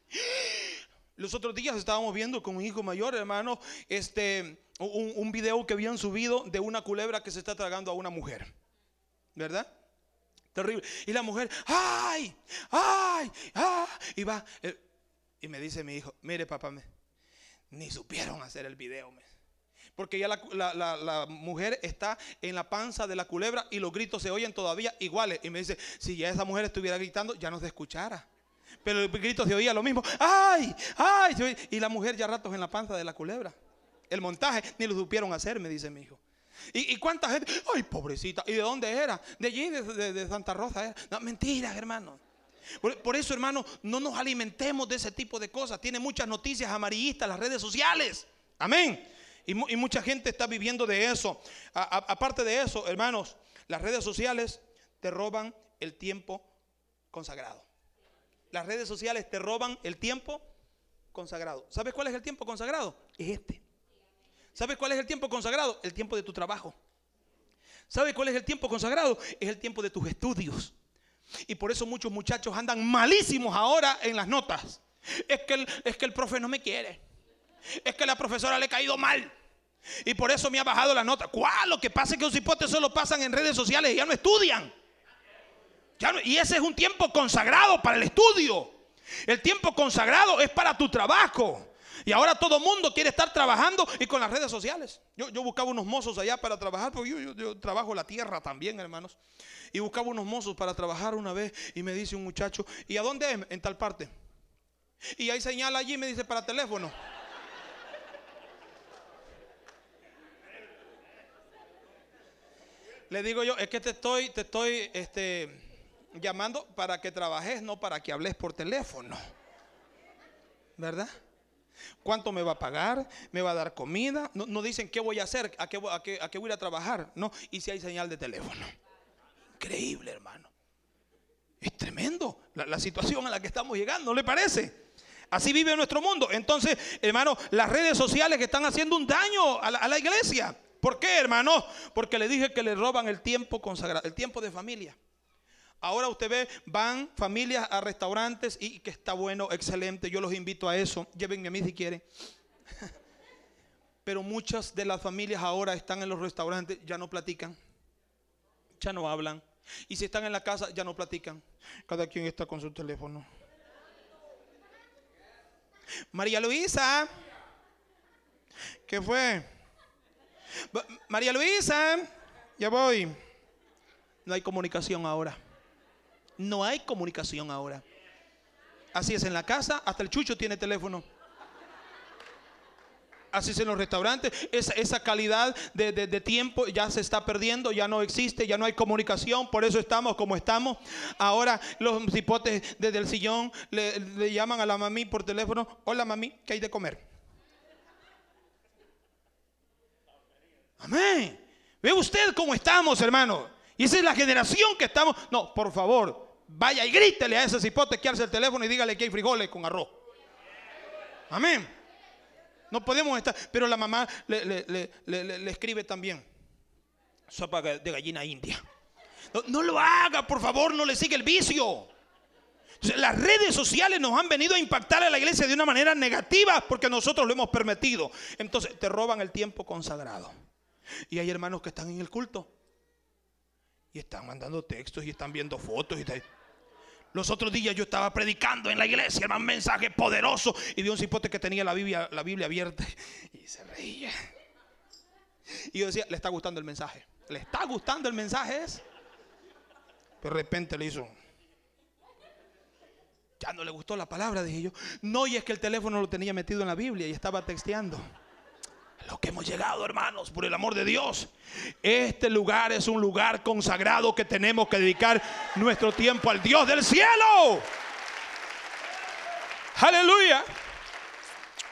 Los otros días estábamos viendo con mi hijo mayor, hermano, este, un, un video que habían subido de una culebra que se está tragando a una mujer. ¿Verdad? Terrible. Y la mujer, ay, ay, ay. Y va. Eh, y me dice mi hijo, mire papá, me, ni supieron hacer el video. Porque ya la, mujer está en la panza de la culebra y los gritos se oyen todavía iguales. Y me dice, si ya esa mujer estuviera gritando, ya no se escuchara. Pero el grito se oía lo mismo. ¡Ay! ¡Ay! Y la mujer ya ratos en la panza de la culebra. El montaje ni lo supieron hacer, me dice mi hijo. ¿Y, cuánta gente? Ay, pobrecita. ¿Y de dónde era? De allí, de, Santa Rosa. Era. No, mentiras, hermano. Por, eso, hermano, no nos alimentemos de ese tipo de cosas. Tiene muchas noticias amarillistas las redes sociales. Amén. Y, mucha gente está viviendo de eso. aparte de eso, hermanos, las redes sociales te roban el tiempo consagrado. Las redes sociales te roban el tiempo consagrado. ¿Sabes cuál es el tiempo consagrado? Es este. ¿Sabes cuál es el tiempo consagrado? El tiempo de tu trabajo. ¿Sabes cuál es el tiempo consagrado? Es el tiempo de tus estudios. Y por eso muchos muchachos andan malísimos ahora en las notas. Es que el, es que el profe no me quiere. Es que la profesora le ha caído mal. Y por eso me ha bajado la nota. ¿Cuál? Lo que pasa es que los hipotes solo pasan en redes sociales y ya no estudian. y ese es un tiempo consagrado para el estudio. El tiempo consagrado es para tu trabajo. Y ahora todo mundo quiere estar trabajando y con las redes sociales. Yo, buscaba unos mozos allá para trabajar, porque yo, trabajo la tierra también, hermanos. Y buscaba unos mozos para trabajar una vez y me dice un muchacho, ¿y a dónde es? En tal parte. Y ahí señala allí y me dice para teléfono. Le digo yo, es que te estoy, te estoy este, llamando para que trabajes, no para que hables por teléfono. ¿Verdad? ¿Cuánto me va a pagar? ¿Me va a dar comida? No, dicen qué voy a hacer, a qué, a, qué, a qué voy a trabajar. No, y si hay señal de teléfono. Increíble, hermano. Es tremendo la, situación a la que estamos llegando, ¿no le parece? Así vive nuestro mundo. Entonces, hermano, las redes sociales que están haciendo un daño a la, a la iglesia. ¿Por qué, hermano? Porque le dije que le roban el tiempo consagrado, el tiempo de familia. Ahora usted ve, van familias a restaurantes y que está bueno, excelente. Yo los invito a eso. Llévenme a mí si quieren. Pero muchas de las familias ahora están en los restaurantes, ya no platican. ya no hablan. Y si están en la casa, ya no platican. Cada quien está con su teléfono. María Luisa, ¿qué fue? María Luisa, ya voy. No hay comunicación ahora. No hay comunicación ahora. Así es en la casa, hasta el chucho tiene teléfono. Así es en los restaurantes. Esa, calidad de, tiempo ya se está perdiendo, ya no existe, ya no hay comunicación. Por eso estamos como estamos. Ahora los cipotes desde el sillón le, llaman a la mami por teléfono. Hola mami, ¿qué hay de comer? Amén. ¿Ve usted cómo estamos, hermano? Y esa es la generación que estamos. No, por favor, vaya y grítele a ese cipote que alza el teléfono y dígale que hay frijoles con arroz. Amén. No podemos estar. Pero la mamá le, escribe también. Sopa de gallina india. No, no, lo haga, por favor, no le siga el vicio. Las redes sociales nos han venido a impactar a la iglesia de una manera negativa porque nosotros lo hemos permitido. Entonces te roban el tiempo consagrado. Y hay hermanos que están en el culto y están mandando textos y están viendo fotos. Y Los otros días yo estaba predicando en la iglesia, hermano, un mensaje poderoso. Y vi un cipote que tenía la Biblia, la Biblia abierta y se reía. Y yo decía, le está gustando el mensaje. ¿Le está gustando el mensaje? Pero de repente le hizo. Ya no le gustó la palabra, dije yo. No, y es que el teléfono lo tenía metido en la Biblia y estaba texteando lo que hemos llegado, hermanos, por el amor de Dios. Este lugar es un lugar consagrado que tenemos que dedicar nuestro tiempo al Dios del cielo. Aleluya.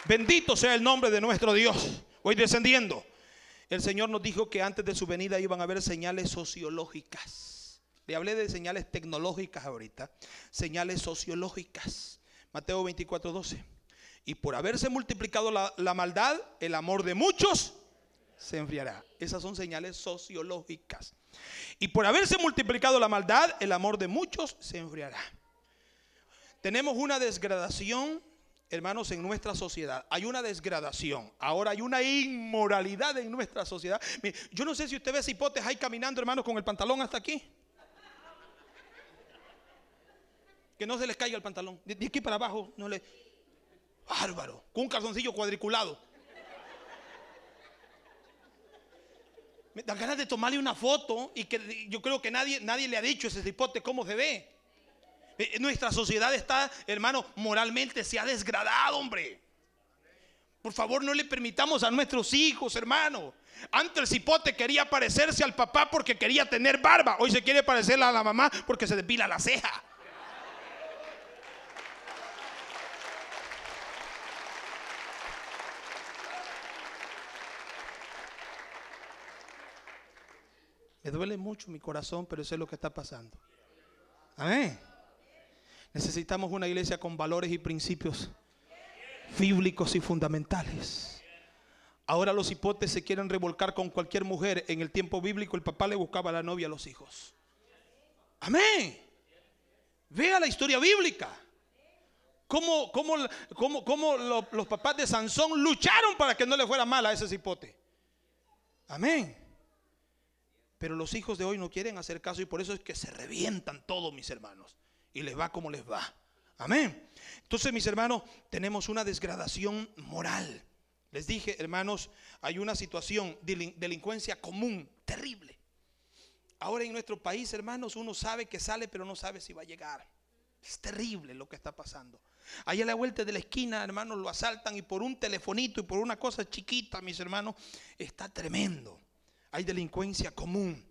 Bendito sea el nombre de nuestro Dios. Voy descendiendo. El Señor nos dijo que antes de su venida iban a haber señales sociológicas. Le hablé de señales tecnológicas ahorita. Señales sociológicas. Mateo 24, 12. Y por haberse multiplicado la, maldad, el amor de muchos se enfriará. Esas son señales sociológicas. Y por haberse multiplicado la maldad, el amor de muchos se enfriará. Tenemos una desgradación, hermanos, en nuestra sociedad. Hay una desgradación. Ahora hay una inmoralidad en nuestra sociedad. yo no sé si usted ve cipotes ahí caminando, hermanos, con el pantalón hasta aquí. Que no se les caiga el pantalón. De aquí para abajo no le Bárbaro, con un calzoncillo cuadriculado. Me ganas de tomarle una foto y que yo creo que nadie, nadie le ha dicho ese cipote cómo se ve. Eh, nuestra sociedad está, hermano, moralmente se ha desgradado, hombre. Por favor, no le permitamos a nuestros hijos, hermano. Antes el cipote quería parecerse al papá porque quería tener barba. Hoy se quiere parecer a la mamá porque se depila la ceja. Me duele mucho mi corazón, pero eso es lo que está pasando. Amén. Necesitamos una iglesia con valores y principios bíblicos y fundamentales. Ahora los hipotes se quieren revolcar con cualquier mujer. En el tiempo bíblico el papá le buscaba a la novia a los hijos. Amén. Vea la historia bíblica. Cómo, los, papás de Sansón lucharon para que no le fuera mal a ese cipote. Amén. Pero los hijos de hoy no quieren hacer caso y por eso es que se revientan todos, mis hermanos. Y les va como les va. Amén. Entonces, mis hermanos, tenemos una desgradación moral. Les dije, hermanos, hay una situación de delincuencia común, terrible. Ahora en nuestro país, hermanos, uno sabe que sale, pero no sabe si va a llegar. Es terrible lo que está pasando. Allá a la vuelta de la esquina, hermanos, lo asaltan y por un telefonito y por una cosa chiquita, mis hermanos, está tremendo hay delincuencia común,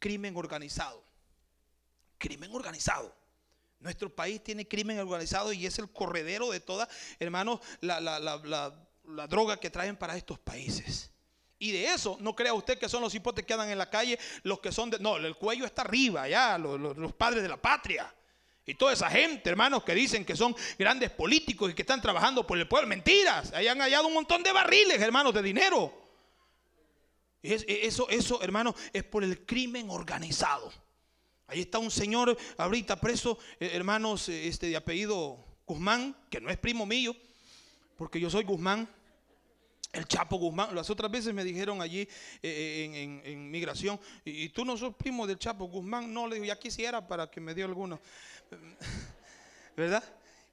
crimen organizado. Crimen organizado. Nuestro país tiene crimen organizado y es el corredero de toda, hermanos, la, droga que traen para estos países. Y de eso, no crea usted que son los hipotes que andan en la calle, los que son de. No, el cuello está arriba, ya, los, los, padres de la patria. Y toda esa gente, hermanos, que dicen que son grandes políticos y que están trabajando por el pueblo. Mentiras. Ahí han hallado un montón de barriles, hermanos, de dinero. E, eso, eso, hermano, es por el crimen organizado. Ahí está un señor ahorita preso, eh, hermanos, eh, este de apellido Guzmán, que no es primo mío, porque yo soy Guzmán. El Chapo Guzmán, las otras veces me dijeron allí eh, en, migración, y, tú no sos primo del Chapo Guzmán, no, le digo, ya quisiera para que me dio alguno. ¿Verdad?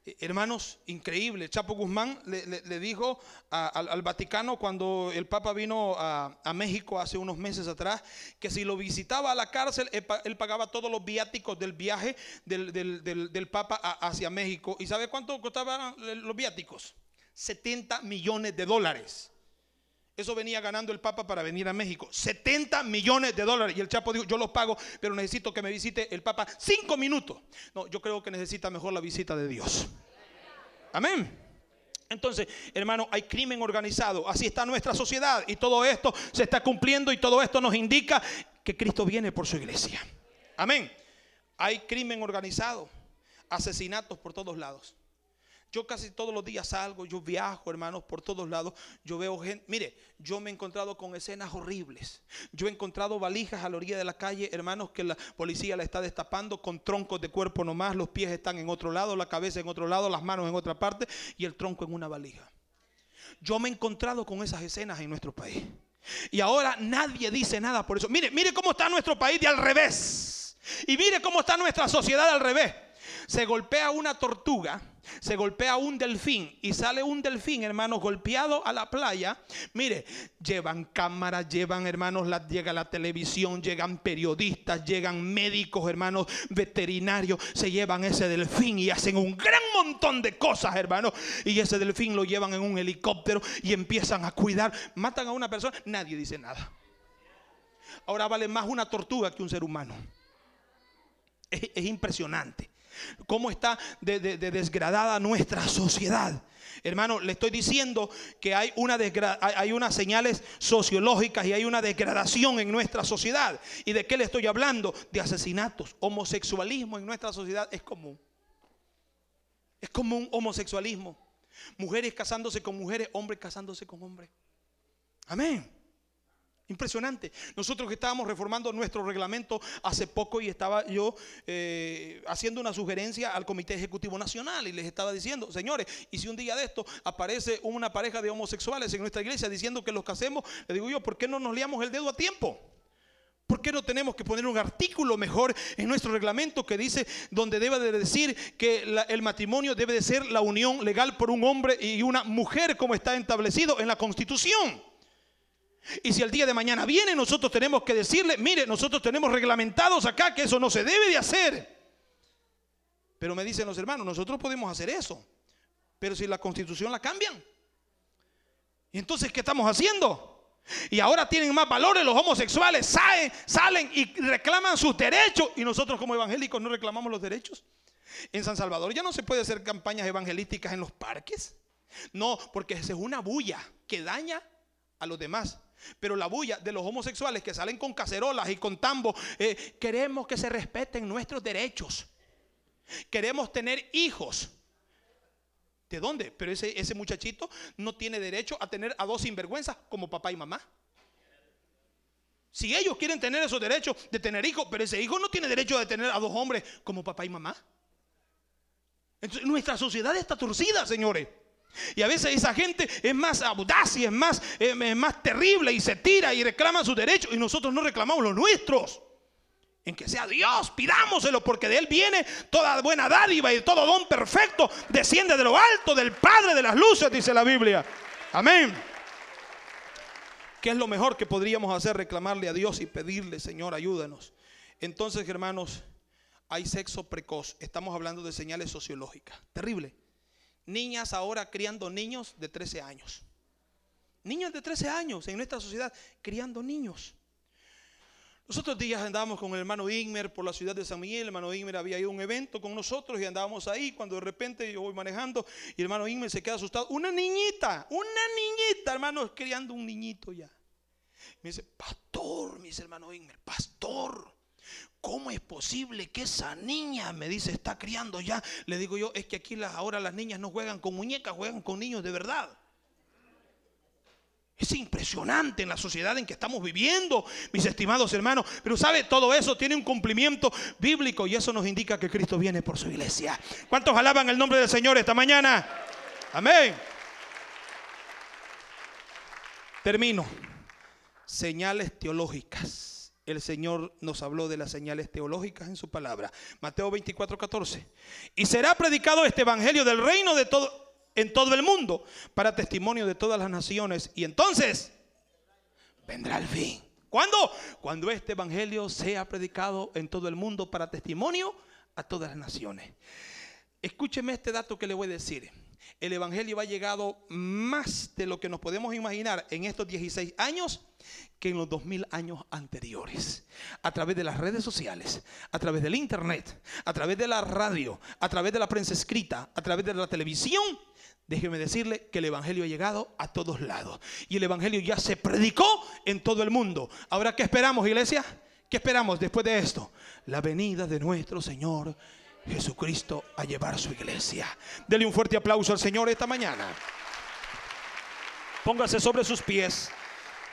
Hermanos, increíble. Chapo Guzmán le, dijo al, Vaticano cuando el Papa vino a, México hace unos meses atrás que si lo visitaba a la cárcel, él, pagaba todos los viáticos del viaje del, Papa hacia México. ¿Y sabe cuánto costaban los viáticos? 70 millones de dólares. Eso venía ganando el Papa para venir a México. 70 millones de dólares. Y el Chapo dijo, yo los pago, pero necesito que me visite el Papa cinco minutos. No, yo creo que necesita mejor la visita de Dios. Amén. Entonces, hermano, hay crimen organizado. Así está nuestra sociedad. Y todo esto se está cumpliendo y todo esto nos indica que Cristo viene por su iglesia. Amén. Hay crimen organizado. Asesinatos por todos lados. Yo casi todos los días salgo, yo viajo, hermanos, por todos lados. Yo veo gente. Mire, yo me he encontrado con escenas horribles. Yo he encontrado valijas a la orilla de la calle, hermanos, que la policía la está destapando con troncos de cuerpo nomás. Los pies están en otro lado, la cabeza en otro lado, las manos en otra parte y el tronco en una valija. Yo me he encontrado con esas escenas en nuestro país. Y ahora nadie dice nada por eso. Mire, mire cómo está nuestro país de al revés. Y mire cómo está nuestra sociedad al revés. Se golpea una tortuga se golpea un delfín y sale un delfín, hermanos, golpeado a la playa. Mire, llevan cámaras, llevan, hermanos, llega la televisión, llegan periodistas, llegan médicos, hermanos, veterinarios, se llevan ese delfín y hacen un gran montón de cosas, hermanos. Y ese delfín lo llevan en un helicóptero y empiezan a cuidar. Matan a una persona, nadie dice nada. Ahora vale más una tortuga que un ser humano. es impresionante cómo está de, desgradada nuestra sociedad. Hermano, le estoy diciendo que hay, una hay unas señales sociológicas y hay una degradación en nuestra sociedad. ¿Y de qué le estoy hablando? De asesinatos. Homosexualismo en nuestra sociedad es común. Es común homosexualismo. Mujeres casándose con mujeres, hombres casándose con hombres. Amén. Impresionante. Nosotros que estábamos reformando nuestro reglamento hace poco y estaba yo eh, haciendo una sugerencia al Comité Ejecutivo Nacional y les estaba diciendo, señores, y si un día de esto aparece una pareja de homosexuales en nuestra iglesia diciendo que los casemos, le digo yo, ¿por qué no nos liamos el dedo a tiempo? ¿Por qué no tenemos que poner un artículo mejor en nuestro reglamento que dice donde debe de decir que el matrimonio debe de ser la unión legal por un hombre y una mujer como está establecido en la Constitución? Y si el día de mañana viene, nosotros tenemos que decirle, mire, nosotros tenemos reglamentados acá que eso no se debe de hacer. Pero me dicen los hermanos, nosotros podemos hacer eso. Pero si la constitución la cambian. ¿Y entonces qué estamos haciendo? Y ahora tienen más valores los homosexuales, salen, salen y reclaman sus derechos. Y nosotros como evangélicos no reclamamos los derechos. En San Salvador ya no se puede hacer campañas evangelísticas en los parques. No, porque esa es una bulla que daña a los demás. Pero la bulla de los homosexuales que salen con cacerolas y con tambo, eh, queremos que se respeten nuestros derechos. Queremos tener hijos. ¿De dónde? Pero ese, ese muchachito no tiene derecho a tener a dos sinvergüenzas como papá y mamá. Si ellos quieren tener esos derechos de tener hijos, pero ese hijo no tiene derecho de tener a dos hombres como papá y mamá. Entonces, nuestra sociedad está torcida, señores. Y a veces esa gente es más audaz y es más, eh, más terrible y se tira y reclama sus derechos y nosotros no reclamamos los nuestros. En que sea Dios, pidámoselo porque de Él viene toda buena dádiva y todo don perfecto desciende de lo alto del Padre de las luces, dice la Biblia. Amén. ¿Qué es lo mejor que podríamos hacer? Reclamarle a Dios y pedirle, Señor, ayúdanos. Entonces, hermanos, hay sexo precoz. Estamos hablando de señales sociológicas. Terrible niñas ahora criando niños de 13 años. Niños de 13 años en nuestra sociedad criando niños. Los otros días andábamos con el hermano Ingmer por la ciudad de San Miguel. El hermano Ingmer había ido a un evento con nosotros y andábamos ahí. Cuando de repente yo voy manejando y el hermano Ingmer se queda asustado. Una niñita, una niñita, hermano, criando un niñito ya. Me dice, pastor, me dice hermano Ingmer, pastor. ¿Cómo es posible que esa niña, me dice, está criando ya? Le digo yo, es que aquí ahora las niñas no juegan con muñecas, juegan con niños de verdad. Es impresionante en la sociedad en que estamos viviendo, mis estimados hermanos. Pero sabe, todo eso tiene un cumplimiento bíblico y eso nos indica que Cristo viene por su iglesia. ¿Cuántos alaban el nombre del Señor esta mañana? Amén. Termino. Señales teológicas. El Señor nos habló de las señales teológicas en su palabra. Mateo 24, 14. Y será predicado este evangelio del reino de todo, en todo el mundo para testimonio de todas las naciones. Y entonces vendrá el fin. ¿Cuándo? Cuando este evangelio sea predicado en todo el mundo para testimonio a todas las naciones. Escúcheme este dato que le voy a decir. El evangelio ha llegado más de lo que nos podemos imaginar en estos 16 años que en los 2000 años anteriores. A través de las redes sociales, a través del internet, a través de la radio, a través de la prensa escrita, a través de la televisión. Déjeme decirle que el Evangelio ha llegado a todos lados. Y el Evangelio ya se predicó en todo el mundo. Ahora, ¿qué esperamos, iglesia? ¿Qué esperamos después de esto? La venida de nuestro Señor Jesucristo a llevar su iglesia. Dele un fuerte aplauso al Señor esta mañana. Póngase sobre sus pies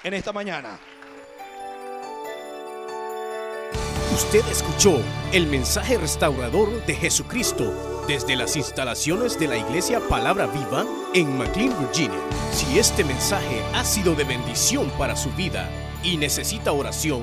en esta mañana. Usted escuchó el mensaje restaurador de Jesucristo desde las instalaciones de la iglesia Palabra Viva en McLean, Virginia. Si este mensaje ha sido de bendición para su vida y necesita oración,